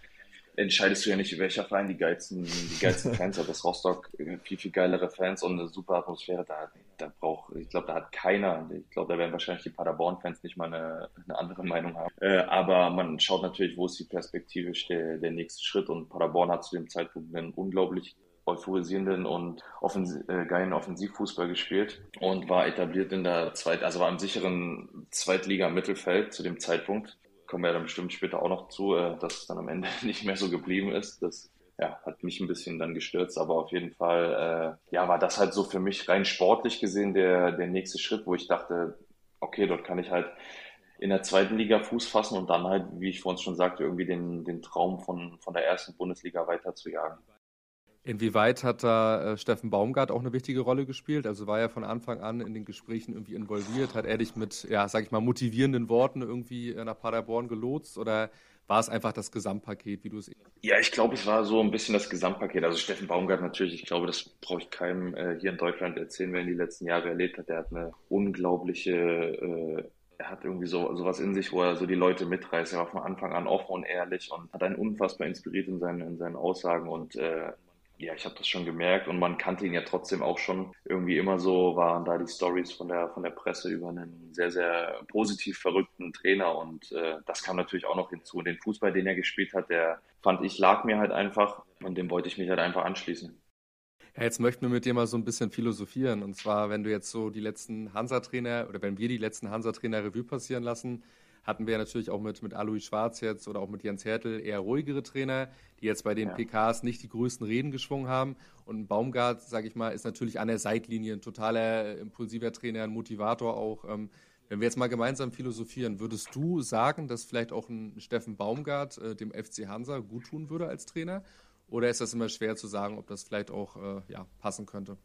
entscheidest du ja nicht, welcher Verein die geilsten, die geilsten Fans hat. Das Rostock äh, viel, viel geilere Fans und eine super Atmosphäre. Da, da braucht, ich glaube, da hat keiner, ich glaube, da werden wahrscheinlich die Paderborn-Fans nicht mal eine, eine andere Meinung haben. Äh, aber man schaut natürlich, wo ist die perspektivisch der, der nächste Schritt und Paderborn hat zu dem Zeitpunkt einen unglaublich euphorisierenden und offensi äh, geilen Offensivfußball gespielt und war etabliert in der zweiten, also war im sicheren Zweitliga-Mittelfeld zu dem Zeitpunkt kommen wir dann bestimmt später auch noch zu, äh, dass es dann am Ende nicht mehr so geblieben ist. Das ja, hat mich ein bisschen dann gestürzt, aber auf jeden Fall äh, ja, war das halt so für mich rein sportlich gesehen der, der nächste Schritt, wo ich dachte, okay, dort kann ich halt in der zweiten Liga Fuß fassen und dann halt, wie ich vorhin schon sagte, irgendwie den, den Traum von, von der ersten Bundesliga weiter zu jagen. Inwieweit hat da äh, Steffen Baumgart auch eine wichtige Rolle gespielt? Also war er von Anfang an in den Gesprächen irgendwie involviert? Hat er dich mit, ja, sag ich mal, motivierenden Worten irgendwie äh, nach Paderborn gelotst? Oder war es einfach das Gesamtpaket, wie du es. Ja, ich glaube, es war so ein bisschen das Gesamtpaket. Also Steffen Baumgart natürlich, ich glaube, das brauche ich keinem äh, hier in Deutschland erzählen, wer in die letzten Jahre erlebt hat. Der hat eine unglaubliche äh, er hat irgendwie so sowas in sich, wo er so die Leute mitreißt. Er war von Anfang an offen und ehrlich und hat einen unfassbar inspiriert in seinen, in seinen Aussagen und äh, ja, ich habe das schon gemerkt und man kannte ihn ja trotzdem auch schon. Irgendwie immer so waren da die Stories von der, von der Presse über einen sehr, sehr positiv verrückten Trainer und äh, das kam natürlich auch noch hinzu. Und den Fußball, den er gespielt hat, der fand ich, lag mir halt einfach und dem wollte ich mich halt einfach anschließen. Ja, jetzt möchten wir mit dir mal so ein bisschen philosophieren. Und zwar, wenn du jetzt so die letzten Hansa-Trainer oder wenn wir die letzten Hansa-Trainer Revue passieren lassen, hatten wir natürlich auch mit, mit Alois Schwarz jetzt oder auch mit Jens Hertel eher ruhigere Trainer, die jetzt bei den ja. PKs nicht die größten Reden geschwungen haben. Und ein Baumgart, sage ich mal, ist natürlich an der Seitlinie ein totaler impulsiver Trainer, ein Motivator auch. Ähm, wenn wir jetzt mal gemeinsam philosophieren, würdest du sagen, dass vielleicht auch ein Steffen Baumgart äh, dem FC Hansa gut tun würde als Trainer? Oder ist das immer schwer zu sagen, ob das vielleicht auch äh, ja, passen könnte?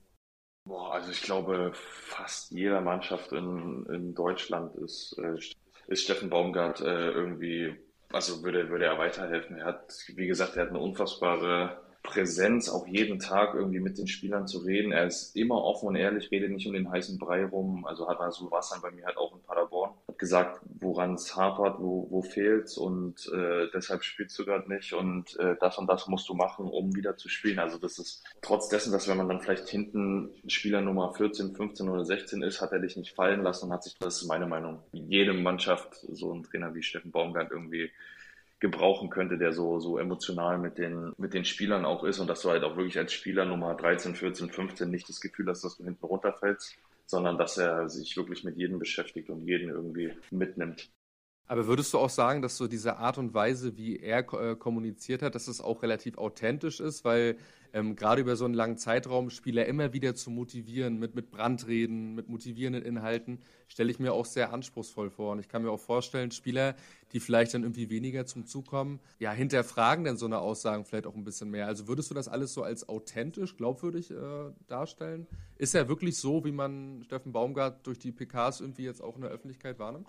Boah, also ich glaube, fast jeder Mannschaft in, in Deutschland ist äh, ist Steffen Baumgart äh, irgendwie, also würde, würde er weiterhelfen. Er hat, wie gesagt, er hat eine unfassbare Präsenz, auch jeden Tag irgendwie mit den Spielern zu reden. Er ist immer offen und ehrlich, redet nicht um den heißen Brei rum. Also hat also was dann bei mir halt auch in Paderborn. Gesagt, woran es hapert, wo, wo fehlt's und äh, deshalb spielst du gerade nicht und äh, das und das musst du machen, um wieder zu spielen. Also das ist trotz dessen, dass wenn man dann vielleicht hinten Spieler Nummer 14, 15 oder 16 ist, hat er dich nicht fallen lassen und hat sich, das ist meine Meinung, jede Mannschaft so ein Trainer wie Steffen Baumgart irgendwie gebrauchen könnte, der so, so emotional mit den, mit den Spielern auch ist und dass du halt auch wirklich als Spieler Nummer 13, 14, 15 nicht das Gefühl hast, dass du hinten runterfällst, sondern dass er sich wirklich mit jedem beschäftigt und jeden irgendwie mitnimmt. Aber würdest du auch sagen, dass so diese Art und Weise, wie er äh, kommuniziert hat, dass es auch relativ authentisch ist, weil ähm, gerade über so einen langen Zeitraum Spieler immer wieder zu motivieren mit, mit Brandreden, mit motivierenden Inhalten, stelle ich mir auch sehr anspruchsvoll vor. Und ich kann mir auch vorstellen, Spieler, die vielleicht dann irgendwie weniger zum Zug kommen, ja, hinterfragen dann so eine Aussagen vielleicht auch ein bisschen mehr. Also würdest du das alles so als authentisch, glaubwürdig äh, darstellen? Ist er wirklich so, wie man Steffen Baumgart durch die PKs irgendwie jetzt auch in der Öffentlichkeit wahrnimmt?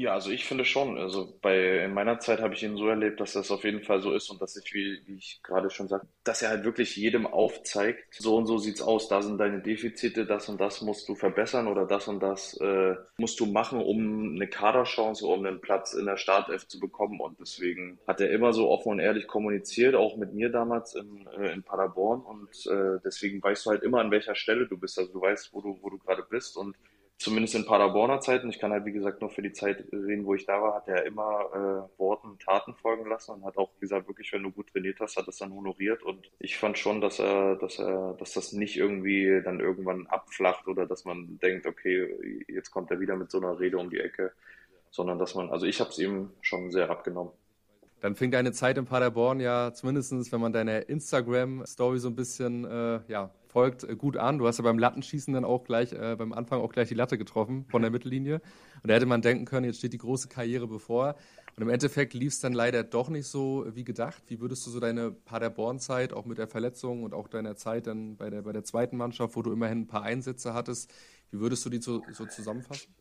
Ja, also ich finde schon. Also bei in meiner Zeit habe ich ihn so erlebt, dass das auf jeden Fall so ist und dass ich, wie, wie ich gerade schon sagte, dass er halt wirklich jedem aufzeigt, so und so sieht's aus, da sind deine Defizite, das und das musst du verbessern oder das und das äh, musst du machen, um eine Kaderchance, um einen Platz in der Startelf zu bekommen. Und deswegen hat er immer so offen und ehrlich kommuniziert, auch mit mir damals in, äh, in Paderborn. Und äh, deswegen weißt du halt immer, an welcher Stelle du bist. Also du weißt, wo du, wo du gerade bist und zumindest in Paderborner Zeiten, ich kann halt wie gesagt nur für die Zeit reden, wo ich da war, hat er immer äh, Worten Taten folgen lassen und hat auch gesagt, wirklich, wenn du gut trainiert hast, hat es dann honoriert und ich fand schon, dass er, dass er, dass das nicht irgendwie dann irgendwann abflacht oder dass man denkt, okay, jetzt kommt er wieder mit so einer Rede um die Ecke, sondern dass man, also ich habe es ihm schon sehr abgenommen. Dann fing deine Zeit in Paderborn ja zumindestens, wenn man deine Instagram-Story so ein bisschen äh, ja, folgt, äh, gut an. Du hast ja beim Lattenschießen dann auch gleich, äh, beim Anfang auch gleich die Latte getroffen von der Mittellinie. Und da hätte man denken können, jetzt steht die große Karriere bevor. Und im Endeffekt lief es dann leider doch nicht so wie gedacht. Wie würdest du so deine Paderborn-Zeit, auch mit der Verletzung und auch deiner Zeit dann bei der, bei der zweiten Mannschaft, wo du immerhin ein paar Einsätze hattest, wie würdest du die so, so zusammenfassen?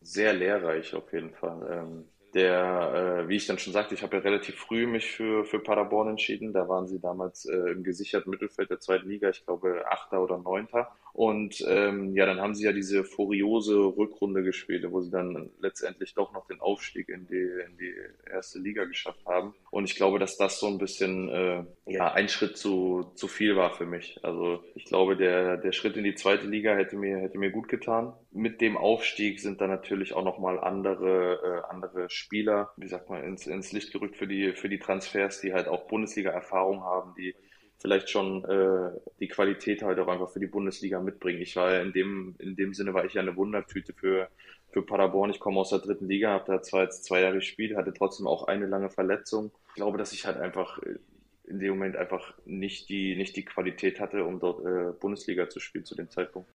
Sehr lehrreich auf jeden Fall. Ähm der, äh, wie ich dann schon sagte, ich habe ja relativ früh mich für, für Paderborn entschieden. Da waren sie damals äh, im gesicherten Mittelfeld der zweiten Liga, ich glaube Achter oder Neunter. Und ähm, ja, dann haben sie ja diese furiose Rückrunde gespielt, wo sie dann letztendlich doch noch den Aufstieg in die, in die erste Liga geschafft haben. Und ich glaube, dass das so ein bisschen äh, ja, ein Schritt zu, zu viel war für mich. Also ich glaube, der, der Schritt in die zweite Liga hätte mir, hätte mir gut getan. Mit dem Aufstieg sind dann natürlich auch nochmal andere, äh, andere Spieler, wie sagt man, ins, ins Licht gerückt für die, für die Transfers, die halt auch Bundesliga-Erfahrung haben, die vielleicht schon äh, die Qualität halt auch einfach für die Bundesliga mitbringen. Ich war in dem, in dem Sinne war ich ja eine Wundertüte für, für Paderborn. Ich komme aus der dritten Liga, habe da zwar jetzt zwei Jahre gespielt, hatte trotzdem auch eine lange Verletzung. Ich glaube, dass ich halt einfach äh, in dem Moment einfach nicht die, nicht die Qualität hatte, um dort äh, Bundesliga zu spielen zu dem Zeitpunkt.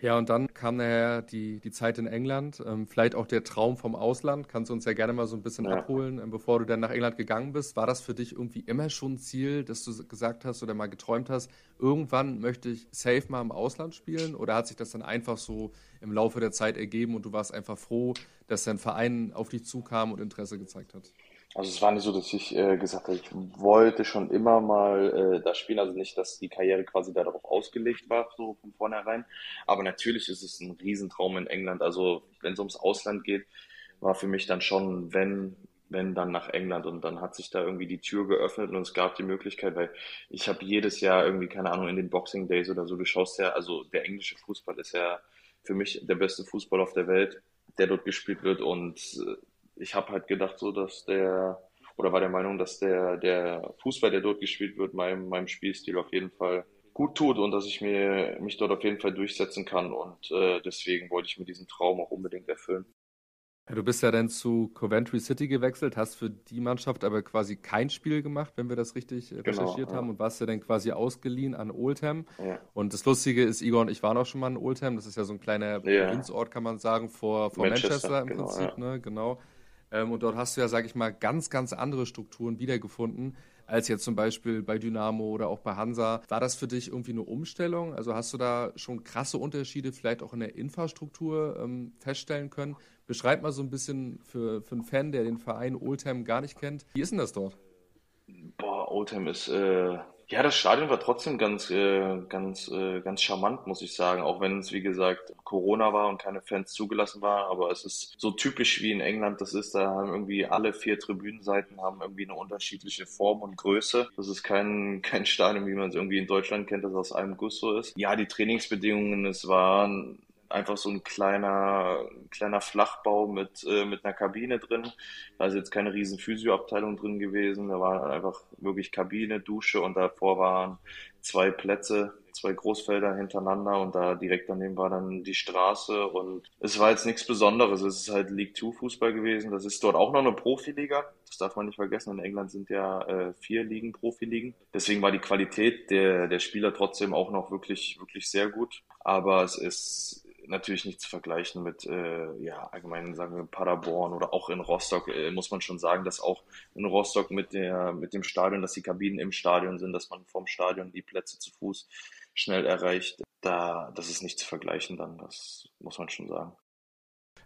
Ja, und dann kam nachher die, die Zeit in England, ähm, vielleicht auch der Traum vom Ausland. Kannst du uns ja gerne mal so ein bisschen ja. abholen, ähm, bevor du dann nach England gegangen bist. War das für dich irgendwie immer schon ein Ziel, dass du gesagt hast oder mal geträumt hast, irgendwann möchte ich safe mal im Ausland spielen? Oder hat sich das dann einfach so im Laufe der Zeit ergeben und du warst einfach froh, dass dein Verein auf dich zukam und Interesse gezeigt hat? Also es war nicht so, dass ich äh, gesagt habe, ich wollte schon immer mal äh, da spielen. Also nicht, dass die Karriere quasi darauf ausgelegt war, so von vornherein. Aber natürlich ist es ein Riesentraum in England. Also wenn es ums Ausland geht, war für mich dann schon, wenn, wenn dann nach England. Und dann hat sich da irgendwie die Tür geöffnet und es gab die Möglichkeit, weil ich habe jedes Jahr irgendwie, keine Ahnung, in den Boxing Days oder so, du schaust ja, also der englische Fußball ist ja für mich der beste Fußball auf der Welt, der dort gespielt wird. Und äh, ich habe halt gedacht, so dass der oder war der Meinung, dass der der Fußball, der dort gespielt wird, meinem meinem Spielstil auf jeden Fall gut tut und dass ich mir mich dort auf jeden Fall durchsetzen kann und äh, deswegen wollte ich mir diesen Traum auch unbedingt erfüllen. Ja, du bist ja dann zu Coventry City gewechselt, hast für die Mannschaft aber quasi kein Spiel gemacht, wenn wir das richtig äh, genau, recherchiert ja. haben, und warst ja dann quasi ausgeliehen an Oldham. Ja. Und das Lustige ist, Igor und ich waren auch schon mal in Oldham, das ist ja so ein kleiner. Provinzort, kann man sagen, vor, vor Manchester, Manchester im genau, Prinzip, ne? Genau. Ähm, und dort hast du ja, sag ich mal, ganz, ganz andere Strukturen wiedergefunden als jetzt zum Beispiel bei Dynamo oder auch bei Hansa. War das für dich irgendwie eine Umstellung? Also hast du da schon krasse Unterschiede vielleicht auch in der Infrastruktur ähm, feststellen können? Beschreib mal so ein bisschen für, für einen Fan, der den Verein Oldham gar nicht kennt. Wie ist denn das dort? Boah, Oldham ist äh, ja, das Stadion war trotzdem ganz, äh, ganz, äh, ganz charmant, muss ich sagen. Auch wenn es, wie gesagt, Corona war und keine Fans zugelassen war. Aber es ist so typisch wie in England das ist. Da haben irgendwie alle vier Tribünenseiten haben irgendwie eine unterschiedliche Form und Größe. Das ist kein, kein Stadion, wie man es irgendwie in Deutschland kennt, das aus einem Guss so ist. Ja, die Trainingsbedingungen, es waren einfach so ein kleiner, kleiner Flachbau mit, äh, mit einer Kabine drin. Da ist jetzt keine riesen Physioabteilung drin gewesen. Da war einfach wirklich Kabine, Dusche und davor waren zwei Plätze, zwei Großfelder hintereinander und da direkt daneben war dann die Straße und es war jetzt nichts Besonderes. Es ist halt League Two Fußball gewesen. Das ist dort auch noch eine Profiliga. Das darf man nicht vergessen. In England sind ja äh, vier Ligen, Profiligen. Deswegen war die Qualität der, der Spieler trotzdem auch noch wirklich, wirklich sehr gut. Aber es ist natürlich nicht zu vergleichen mit, äh, ja, allgemein sagen wir Paderborn oder auch in Rostock, äh, muss man schon sagen, dass auch in Rostock mit der, mit dem Stadion, dass die Kabinen im Stadion sind, dass man vom Stadion die Plätze zu Fuß schnell erreicht. Da, das ist nicht zu vergleichen dann, das muss man schon sagen.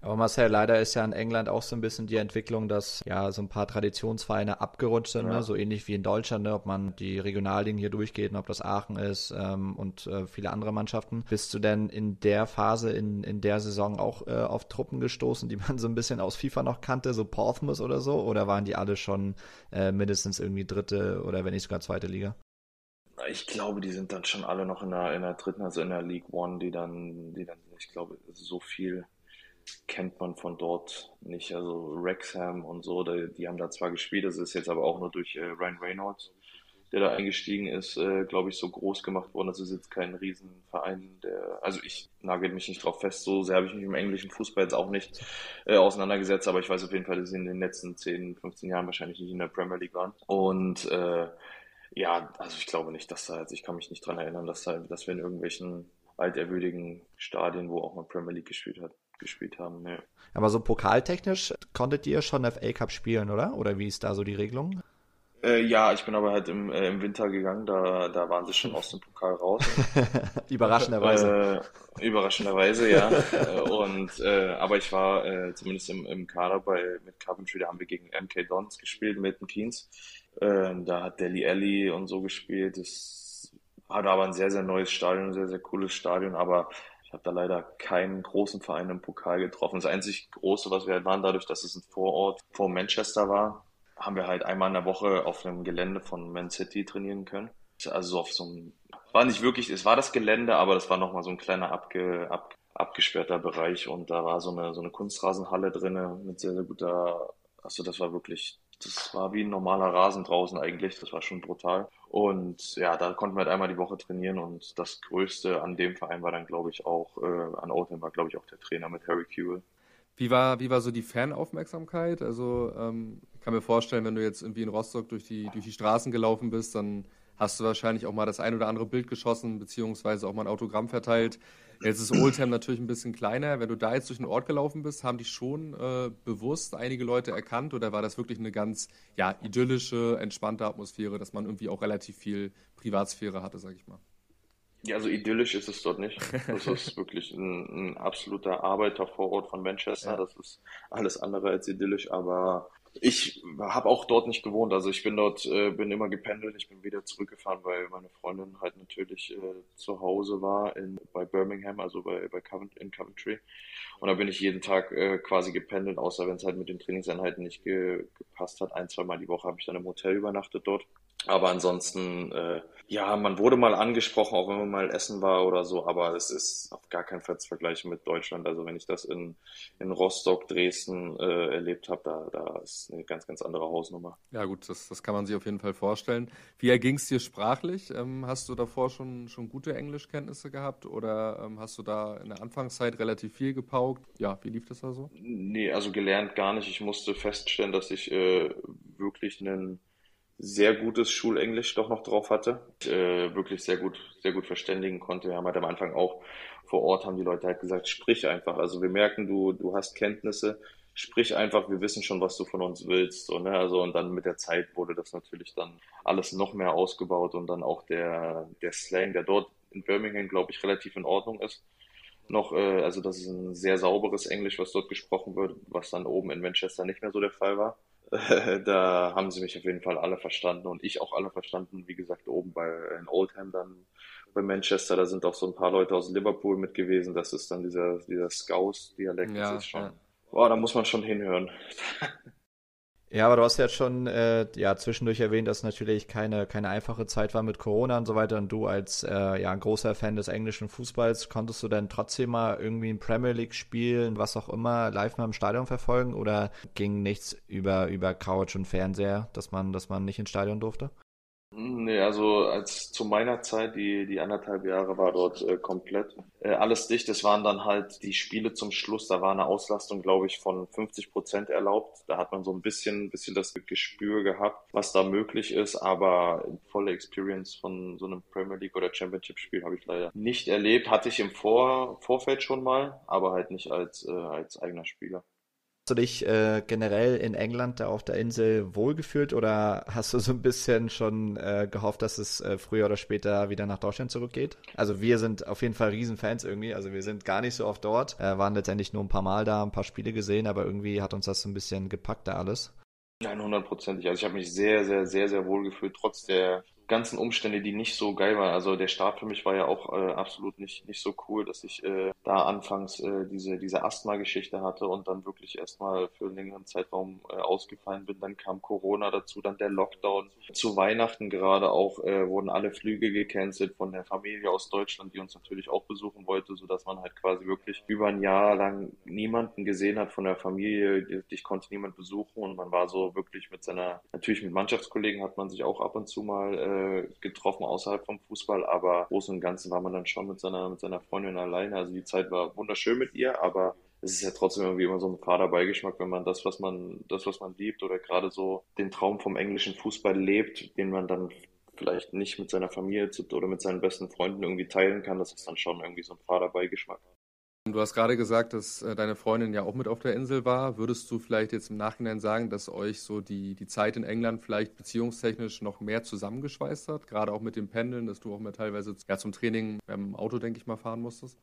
Aber Marcel, leider ist ja in England auch so ein bisschen die Entwicklung, dass ja so ein paar Traditionsvereine abgerutscht sind, ne? ja. ne? so ähnlich wie in Deutschland, ne? ob man die Regionalligen hier durchgeht, ob das Aachen ist ähm, und äh, viele andere Mannschaften. Bist du denn in der Phase, in, in der Saison auch äh, auf Truppen gestoßen, die man so ein bisschen aus FIFA noch kannte, so Portsmouth oder so? Oder waren die alle schon äh, mindestens irgendwie dritte oder wenn nicht sogar zweite Liga? Ich glaube, die sind dann schon alle noch in der, in der dritten, also in der League One, die dann, die dann ich glaube, so viel kennt man von dort nicht. Also Wrexham und so, die, die haben da zwar gespielt, das ist jetzt aber auch nur durch äh, Ryan Reynolds, der da eingestiegen ist, äh, glaube ich, so groß gemacht worden. Das ist jetzt kein Riesenverein, der, also ich nagel mich nicht drauf fest, so sehr habe ich mich im englischen Fußball jetzt auch nicht äh, auseinandergesetzt, aber ich weiß auf jeden Fall, dass sie in den letzten 10, 15 Jahren wahrscheinlich nicht in der Premier League waren. Und äh, ja, also ich glaube nicht, dass da, also ich kann mich nicht dran erinnern, dass, da, dass wir in irgendwelchen altehrwürdigen Stadien, wo auch mal Premier League gespielt hat, gespielt haben. Nee. Aber so pokaltechnisch konntet ihr schon FA Cup spielen, oder? Oder wie ist da so die Regelung? Äh, ja, ich bin aber halt im, äh, im Winter gegangen, da, da waren sie schon aus dem Pokal raus. überraschenderweise. Äh, überraschenderweise, ja. Äh, und, äh, aber ich war äh, zumindest im, im Kader bei, mit Coventry, da haben wir gegen MK Dons gespielt, Milton Keynes. Da hat Deli Alli und so gespielt. Das war aber ein sehr, sehr neues Stadion, ein sehr, sehr cooles Stadion, aber ich habe da leider keinen großen Verein im Pokal getroffen. Das einzig Große, was wir halt waren, dadurch, dass es ein Vorort vor Manchester war, haben wir halt einmal in der Woche auf einem Gelände von Man City trainieren können. Also auf so einem, war nicht wirklich, es war das Gelände, aber das war nochmal so ein kleiner abge, ab, abgesperrter Bereich und da war so eine, so eine Kunstrasenhalle drinne mit sehr, sehr guter, also das war wirklich, das war wie ein normaler Rasen draußen eigentlich, das war schon brutal. Und ja, da konnten wir halt einmal die Woche trainieren und das Größte an dem Verein war dann, glaube ich, auch, äh, an Oldham war, glaube ich, auch der Trainer mit Harry Kewell. Wie war, wie war so die Fanaufmerksamkeit? Also ähm, ich kann mir vorstellen, wenn du jetzt irgendwie in Rostock durch die, durch die Straßen gelaufen bist, dann hast du wahrscheinlich auch mal das ein oder andere Bild geschossen, beziehungsweise auch mal ein Autogramm verteilt. Jetzt ist Oldham natürlich ein bisschen kleiner. Wenn du da jetzt durch den Ort gelaufen bist, haben dich schon äh, bewusst einige Leute erkannt oder war das wirklich eine ganz ja, idyllische, entspannte Atmosphäre, dass man irgendwie auch relativ viel Privatsphäre hatte, sag ich mal? Ja, also idyllisch ist es dort nicht. Das ist wirklich ein, ein absoluter Arbeitervorort von Manchester. Ja. Das ist alles andere als idyllisch, aber ich habe auch dort nicht gewohnt. Also ich bin dort, äh, bin immer gependelt. Ich bin wieder zurückgefahren, weil meine Freundin halt natürlich äh, zu Hause war in, bei Birmingham, also bei, bei Covent, in Coventry. Und da bin ich jeden Tag äh, quasi gependelt, außer wenn es halt mit den Trainingseinheiten nicht ge gepasst hat. Ein, zwei Mal die Woche habe ich dann im Hotel übernachtet dort. Aber ansonsten, äh, ja, man wurde mal angesprochen, auch wenn man mal essen war oder so, aber es ist auf gar keinen Fall zu vergleichen mit Deutschland. Also wenn ich das in, in Rostock, Dresden äh, erlebt habe, da, da ist eine ganz, ganz andere Hausnummer. Ja gut, das, das kann man sich auf jeden Fall vorstellen. Wie erging es dir sprachlich? Ähm, hast du davor schon, schon gute Englischkenntnisse gehabt oder ähm, hast du da in der Anfangszeit relativ viel gepaukt? Ja, wie lief das da so? Nee, also gelernt gar nicht. Ich musste feststellen, dass ich äh, wirklich einen sehr gutes Schulenglisch doch noch drauf hatte. Äh, wirklich sehr gut, sehr gut verständigen konnte. Wir haben halt am Anfang auch vor Ort haben die Leute halt gesagt, sprich einfach. Also wir merken, du, du hast Kenntnisse, sprich einfach, wir wissen schon, was du von uns willst. So, ne? Also und dann mit der Zeit wurde das natürlich dann alles noch mehr ausgebaut und dann auch der, der Slang, der dort in Birmingham, glaube ich, relativ in Ordnung ist. Noch, äh, also das ist ein sehr sauberes Englisch, was dort gesprochen wird, was dann oben in Manchester nicht mehr so der Fall war. da haben sie mich auf jeden Fall alle verstanden und ich auch alle verstanden. Wie gesagt, oben bei in Oldham dann bei Manchester, da sind auch so ein paar Leute aus Liverpool mit gewesen. Das ist dann dieser, dieser Scouse-Dialekt. Ja, das ist schon, ja. boah, da muss man schon hinhören. Ja, aber du hast ja schon äh, ja, zwischendurch erwähnt, dass natürlich keine, keine einfache Zeit war mit Corona und so weiter. Und du als äh, ja, ein großer Fan des englischen Fußballs, konntest du denn trotzdem mal irgendwie ein Premier League spielen, was auch immer, live mal im Stadion verfolgen? Oder ging nichts über, über Couch und Fernseher, dass man, dass man nicht ins Stadion durfte? Nee, also als zu meiner Zeit, die, die anderthalb Jahre war dort äh, komplett äh, alles dicht. Es waren dann halt die Spiele zum Schluss, da war eine Auslastung, glaube ich, von 50 Prozent erlaubt. Da hat man so ein bisschen, bisschen das Gespür gehabt, was da möglich ist, aber volle Experience von so einem Premier League oder Championship Spiel habe ich leider nicht erlebt. Hatte ich im Vor Vorfeld schon mal, aber halt nicht als, äh, als eigener Spieler. Hast du dich äh, generell in England da auf der Insel wohlgefühlt oder hast du so ein bisschen schon äh, gehofft, dass es äh, früher oder später wieder nach Deutschland zurückgeht? Also wir sind auf jeden Fall Riesenfans irgendwie. Also wir sind gar nicht so oft dort, äh, waren letztendlich nur ein paar Mal da, ein paar Spiele gesehen, aber irgendwie hat uns das so ein bisschen gepackt da alles. Nein, hundertprozentig. Also ich habe mich sehr, sehr, sehr, sehr wohl gefühlt, trotz der ganzen Umstände, die nicht so geil waren. Also der Start für mich war ja auch äh, absolut nicht, nicht so cool, dass ich äh, da anfangs äh, diese, diese Asthma-Geschichte hatte und dann wirklich erstmal für einen längeren Zeitraum äh, ausgefallen bin. Dann kam Corona dazu, dann der Lockdown. Zu Weihnachten gerade auch äh, wurden alle Flüge gecancelt von der Familie aus Deutschland, die uns natürlich auch besuchen wollte, sodass man halt quasi wirklich über ein Jahr lang niemanden gesehen hat von der Familie. Ich konnte niemand besuchen und man war so wirklich mit seiner, natürlich mit Mannschaftskollegen hat man sich auch ab und zu mal äh, getroffen außerhalb vom Fußball, aber groß und Ganzen war man dann schon mit seiner, mit seiner Freundin alleine. Also die Zeit war wunderschön mit ihr, aber es ist ja trotzdem irgendwie immer so ein fader Beigeschmack, wenn man das, was man, das, was man liebt oder gerade so den Traum vom englischen Fußball lebt, den man dann vielleicht nicht mit seiner Familie oder mit seinen besten Freunden irgendwie teilen kann, das ist dann schon irgendwie so ein fader Beigeschmack. Du hast gerade gesagt, dass äh, deine Freundin ja auch mit auf der Insel war. Würdest du vielleicht jetzt im Nachhinein sagen, dass euch so die, die Zeit in England vielleicht beziehungstechnisch noch mehr zusammengeschweißt hat? Gerade auch mit dem Pendeln, dass du auch mal teilweise ja, zum Training im Auto, denke ich mal, fahren musstest?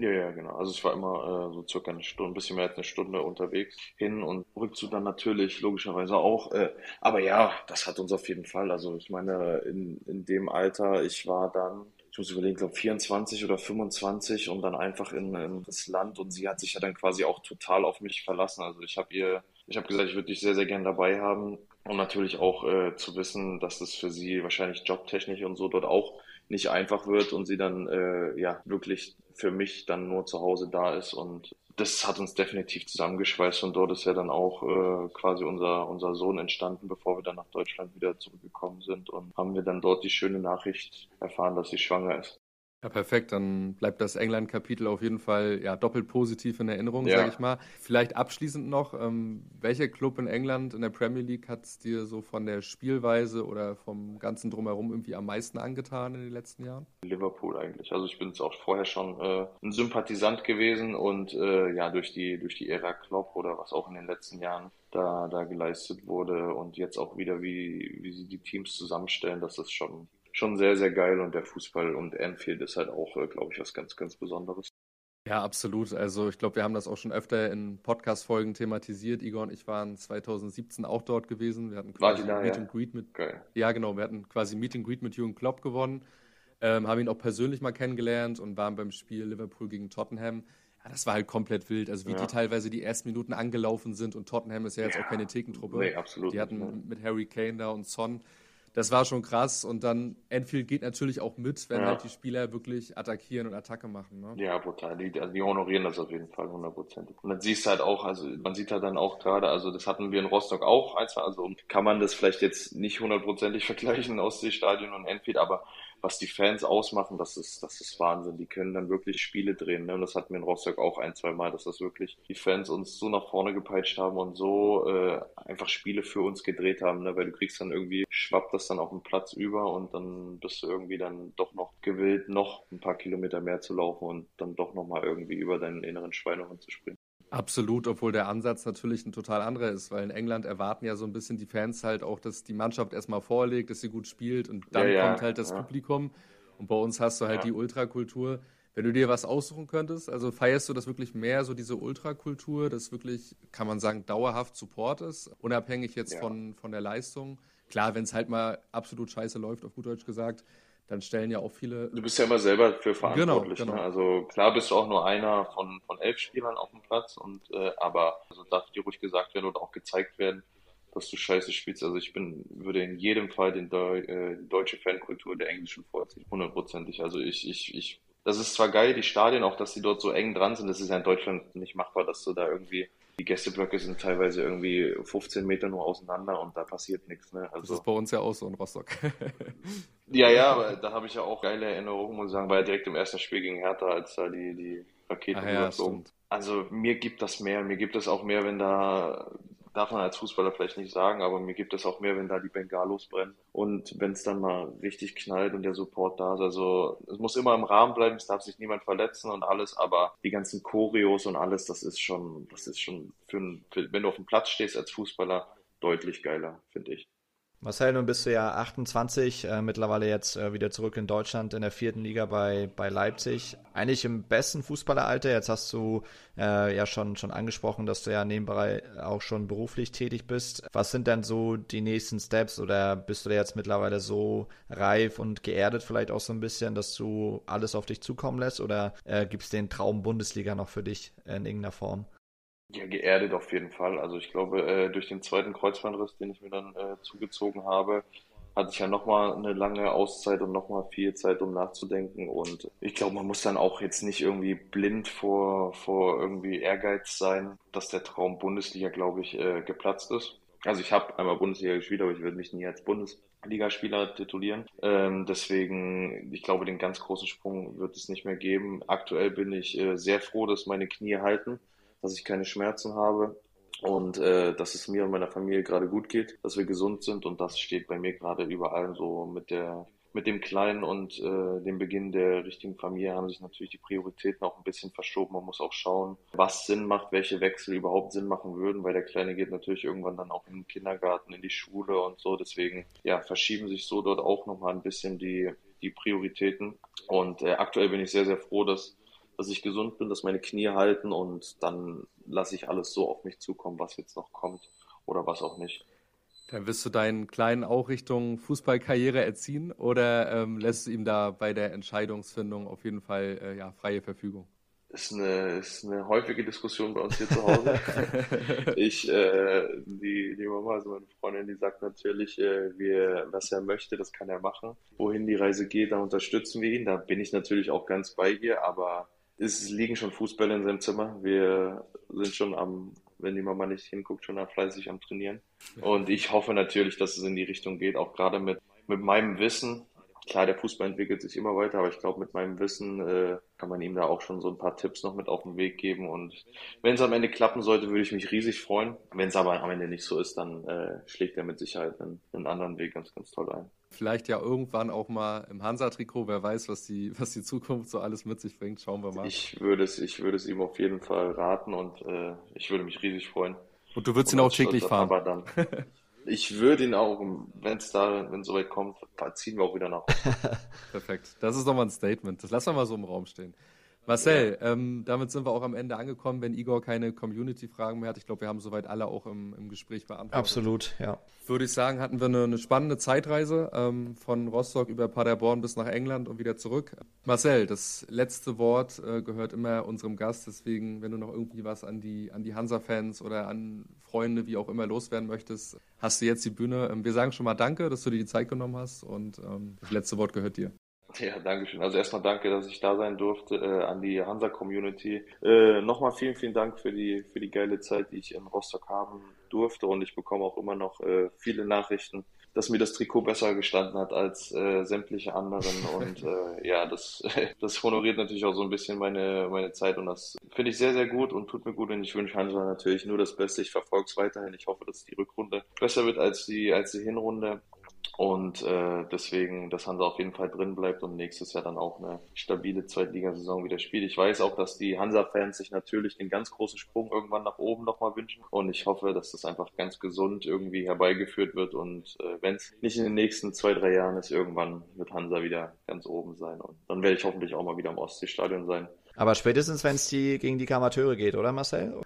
Ja, ja, genau. Also ich war immer äh, so circa eine Stunde, ein bisschen mehr als eine Stunde unterwegs hin und Rückzug dann natürlich logischerweise auch. Äh, aber ja, das hat uns auf jeden Fall. Also ich meine, in, in dem Alter, ich war dann muss überlegen, glaube 24 oder 25 und dann einfach in, in, das Land und sie hat sich ja dann quasi auch total auf mich verlassen. Also ich habe ihr, ich habe gesagt, ich würde dich sehr, sehr gern dabei haben und natürlich auch äh, zu wissen, dass das für sie wahrscheinlich jobtechnisch und so dort auch nicht einfach wird und sie dann äh, ja wirklich für mich dann nur zu Hause da ist und das hat uns definitiv zusammengeschweißt und dort ist ja dann auch äh, quasi unser, unser Sohn entstanden, bevor wir dann nach Deutschland wieder zurückgekommen sind und haben wir dann dort die schöne Nachricht erfahren, dass sie schwanger ist. Ja, perfekt. Dann bleibt das England-Kapitel auf jeden Fall ja, doppelt positiv in Erinnerung, ja. sage ich mal. Vielleicht abschließend noch, ähm, welcher Club in England in der Premier League hat es dir so von der Spielweise oder vom ganzen Drumherum irgendwie am meisten angetan in den letzten Jahren? Liverpool eigentlich. Also ich bin es auch vorher schon äh, ein Sympathisant gewesen und äh, ja, durch die, durch die Ära Klopp oder was auch in den letzten Jahren da, da geleistet wurde und jetzt auch wieder, wie, wie sie die Teams zusammenstellen, das ist schon schon sehr, sehr geil und der Fußball und Anfield ist halt auch, äh, glaube ich, was ganz, ganz Besonderes. Ja, absolut. Also ich glaube, wir haben das auch schon öfter in Podcast-Folgen thematisiert. Igor und ich waren 2017 auch dort gewesen. Wir hatten quasi da, Meet ja? and Greet mit. Geil. Ja, genau. Wir hatten quasi Meet and Greet mit Jürgen Klopp gewonnen. Ähm, haben ihn auch persönlich mal kennengelernt und waren beim Spiel Liverpool gegen Tottenham. Ja, das war halt komplett wild. Also wie ja. die teilweise die ersten Minuten angelaufen sind und Tottenham ist ja jetzt ja. auch keine Thekentruppe. Nee, absolut. Die hatten nicht, mit Harry Kane da und Son das war schon krass. Und dann Enfield geht natürlich auch mit, wenn ja. halt die Spieler wirklich attackieren und Attacke machen. Ne? Ja, brutal. Die, also die honorieren das auf jeden Fall hundertprozentig. Und dann siehst du halt auch, also man sieht halt dann auch gerade, also das hatten wir in Rostock auch, also kann man das vielleicht jetzt nicht hundertprozentig vergleichen, Ostseestadion und Enfield, aber was die Fans ausmachen, das ist, das ist Wahnsinn. Die können dann wirklich Spiele drehen. Ne? Und das hatten wir in Rostock auch ein, zwei Mal, dass das wirklich die Fans uns so nach vorne gepeitscht haben und so äh, einfach Spiele für uns gedreht haben. Ne? Weil du kriegst dann irgendwie, schwappt das dann auf den Platz über und dann bist du irgendwie dann doch noch gewillt, noch ein paar Kilometer mehr zu laufen und dann doch nochmal irgendwie über deinen inneren Schweinehund zu springen. Absolut, obwohl der Ansatz natürlich ein total anderer ist, weil in England erwarten ja so ein bisschen die Fans halt auch, dass die Mannschaft erstmal vorlegt, dass sie gut spielt und dann ja, ja, kommt halt das ja. Publikum. Und bei uns hast du halt die Ultrakultur. Wenn du dir was aussuchen könntest, also feierst du das wirklich mehr, so diese Ultrakultur, das wirklich, kann man sagen, dauerhaft Support ist, unabhängig jetzt von, von der Leistung. Klar, wenn es halt mal absolut scheiße läuft, auf gut Deutsch gesagt, dann stellen ja auch viele. Du bist ja immer selber für verantwortlich. Genau, genau. Ne? Also klar bist du auch nur einer von, von elf Spielern auf dem Platz und äh, aber also darf dir ruhig gesagt werden oder auch gezeigt werden, dass du scheiße spielst. Also ich bin, würde in jedem Fall den Deu äh, die deutsche Fankultur der englischen vorziehen. Hundertprozentig. Also ich, ich, ich, das ist zwar geil, die Stadien, auch dass die dort so eng dran sind, das ist ja in Deutschland nicht machbar, dass du da irgendwie die Gästeblöcke sind teilweise irgendwie 15 Meter nur auseinander und da passiert nichts. Ne? Also, das ist bei uns ja auch so in Rostock. ja, ja, aber da habe ich ja auch geile Erinnerungen, muss ich sagen, war ja direkt im ersten Spiel gegen Hertha, als da die, die Raketen ah, ja, Also mir gibt das mehr, mir gibt es auch mehr, wenn da darf man als Fußballer vielleicht nicht sagen, aber mir gibt es auch mehr, wenn da die Bengalos brennen. Und wenn es dann mal richtig knallt und der Support da ist. Also es muss immer im Rahmen bleiben, es darf sich niemand verletzen und alles, aber die ganzen Choreos und alles, das ist schon, das ist schon für, für wenn du auf dem Platz stehst als Fußballer, deutlich geiler, finde ich. Marcel, nun bist du ja 28, äh, mittlerweile jetzt äh, wieder zurück in Deutschland in der vierten Liga bei, bei Leipzig. Eigentlich im besten Fußballeralter. Jetzt hast du äh, ja schon, schon angesprochen, dass du ja nebenbei auch schon beruflich tätig bist. Was sind denn so die nächsten Steps oder bist du jetzt mittlerweile so reif und geerdet vielleicht auch so ein bisschen, dass du alles auf dich zukommen lässt oder äh, gibt es den Traum Bundesliga noch für dich in irgendeiner Form? Ja, geerdet auf jeden Fall. Also ich glaube, äh, durch den zweiten Kreuzbandriss, den ich mir dann äh, zugezogen habe, hatte ich ja nochmal eine lange Auszeit und nochmal viel Zeit, um nachzudenken. Und ich glaube, man muss dann auch jetzt nicht irgendwie blind vor, vor irgendwie Ehrgeiz sein, dass der Traum Bundesliga, glaube ich, äh, geplatzt ist. Also ich habe einmal Bundesliga gespielt, aber ich würde mich nie als Bundesligaspieler titulieren. Ähm, deswegen, ich glaube, den ganz großen Sprung wird es nicht mehr geben. Aktuell bin ich äh, sehr froh, dass meine Knie halten dass ich keine Schmerzen habe und äh, dass es mir und meiner Familie gerade gut geht, dass wir gesund sind und das steht bei mir gerade überall so mit der mit dem Kleinen und äh, dem Beginn der richtigen Familie haben sich natürlich die Prioritäten auch ein bisschen verschoben. Man muss auch schauen, was Sinn macht, welche Wechsel überhaupt Sinn machen würden, weil der Kleine geht natürlich irgendwann dann auch in den Kindergarten, in die Schule und so. Deswegen ja, verschieben sich so dort auch nochmal ein bisschen die, die Prioritäten. Und äh, aktuell bin ich sehr, sehr froh, dass dass ich gesund bin, dass meine Knie halten und dann lasse ich alles so auf mich zukommen, was jetzt noch kommt oder was auch nicht. Dann wirst du deinen Kleinen auch Richtung Fußballkarriere erziehen oder ähm, lässt du ihm da bei der Entscheidungsfindung auf jeden Fall äh, ja, freie Verfügung? Ist eine, ist eine häufige Diskussion bei uns hier zu Hause. ich, äh, die, die Mama, also meine Freundin, die sagt natürlich, äh, wir, was er möchte, das kann er machen. Wohin die Reise geht, da unterstützen wir ihn. Da bin ich natürlich auch ganz bei ihr, aber es liegen schon Fußbälle in seinem Zimmer. Wir sind schon am, wenn die Mama nicht hinguckt, schon fleißig am Trainieren. Und ich hoffe natürlich, dass es in die Richtung geht, auch gerade mit, mit meinem Wissen. Klar, der Fußball entwickelt sich immer weiter, aber ich glaube, mit meinem Wissen äh, kann man ihm da auch schon so ein paar Tipps noch mit auf den Weg geben. Und wenn es am Ende klappen sollte, würde ich mich riesig freuen. Wenn es aber am Ende nicht so ist, dann äh, schlägt er mit Sicherheit einen, einen anderen Weg ganz, ganz toll ein. Vielleicht ja irgendwann auch mal im Hansa-Trikot. Wer weiß, was die, was die Zukunft so alles mit sich bringt. Schauen wir mal. Ich würde es, ich würde es ihm auf jeden Fall raten und äh, ich würde mich riesig freuen. Und du würdest ihn auch täglich fahren. Aber dann, ich würde ihn auch, wenn es da, wenn es soweit kommt, ziehen wir auch wieder nach. Perfekt. Das ist doch mal ein Statement. Das lassen wir mal so im Raum stehen. Marcel, ja. ähm, damit sind wir auch am Ende angekommen, wenn Igor keine Community-Fragen mehr hat. Ich glaube, wir haben soweit alle auch im, im Gespräch beantwortet. Absolut, ja. Würde ich sagen, hatten wir eine, eine spannende Zeitreise ähm, von Rostock über Paderborn bis nach England und wieder zurück. Marcel, das letzte Wort äh, gehört immer unserem Gast. Deswegen, wenn du noch irgendwie was an die, an die Hansa-Fans oder an Freunde, wie auch immer, loswerden möchtest, hast du jetzt die Bühne. Ähm, wir sagen schon mal Danke, dass du dir die Zeit genommen hast und ähm, das letzte Wort gehört dir. Ja, danke schön. Also erstmal danke, dass ich da sein durfte, äh, an die Hansa-Community. Äh, Nochmal vielen, vielen Dank für die, für die geile Zeit, die ich in Rostock haben durfte und ich bekomme auch immer noch äh, viele Nachrichten, dass mir das Trikot besser gestanden hat als äh, sämtliche anderen und äh, ja, das, das honoriert natürlich auch so ein bisschen meine, meine Zeit und das finde ich sehr, sehr gut und tut mir gut und ich wünsche Hansa natürlich nur das Beste. Ich verfolge es weiterhin. Ich hoffe, dass die Rückrunde besser wird als die, als die Hinrunde und äh, deswegen, dass Hansa auf jeden Fall drin bleibt und nächstes Jahr dann auch eine stabile Zweitligasaison wieder spielt. Ich weiß auch, dass die Hansa-Fans sich natürlich den ganz großen Sprung irgendwann nach oben nochmal wünschen. Und ich hoffe, dass das einfach ganz gesund irgendwie herbeigeführt wird. Und äh, wenn es nicht in den nächsten zwei, drei Jahren ist, irgendwann wird Hansa wieder ganz oben sein. Und dann werde ich hoffentlich auch mal wieder im Ostseestadion sein. Aber spätestens, wenn es die, gegen die Kamateure geht, oder Marcel?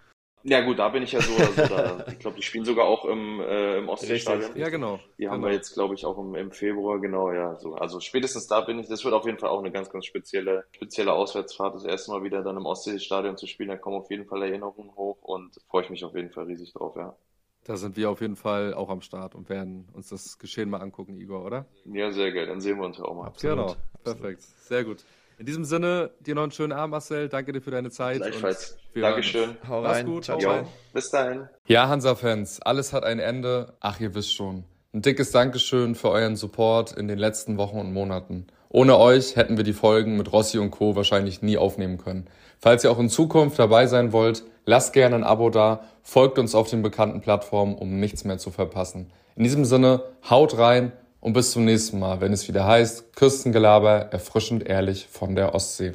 Ja gut, da bin ich ja so oder so da. Ich glaube, die spielen sogar auch im, äh, im Ostseestadion. Ja, genau. Die haben genau. wir jetzt, glaube ich, auch im, im Februar, genau, ja. So. Also spätestens da bin ich, das wird auf jeden Fall auch eine ganz, ganz spezielle, spezielle Auswärtsfahrt. Das erste Mal wieder dann im Ostseestadion zu spielen, da kommen auf jeden Fall Erinnerungen hoch und freue ich mich auf jeden Fall riesig drauf, ja. Da sind wir auf jeden Fall auch am Start und werden uns das Geschehen mal angucken, Igor, oder? Ja, sehr geil. Dann sehen wir uns ja auch mal. Absolut. Genau, perfekt. Sehr gut. In diesem Sinne, dir noch einen schönen Abend, Marcel. Danke dir für deine Zeit. Gleichfalls. Dankeschön. Hau rein. Mach's gut. Ciao, ciao. Bis dahin. Ja, Hansa-Fans, alles hat ein Ende. Ach, ihr wisst schon. Ein dickes Dankeschön für euren Support in den letzten Wochen und Monaten. Ohne euch hätten wir die Folgen mit Rossi und Co. wahrscheinlich nie aufnehmen können. Falls ihr auch in Zukunft dabei sein wollt, lasst gerne ein Abo da, folgt uns auf den bekannten Plattformen, um nichts mehr zu verpassen. In diesem Sinne, haut rein und bis zum nächsten Mal, wenn es wieder heißt Küstengelaber, erfrischend ehrlich von der Ostsee.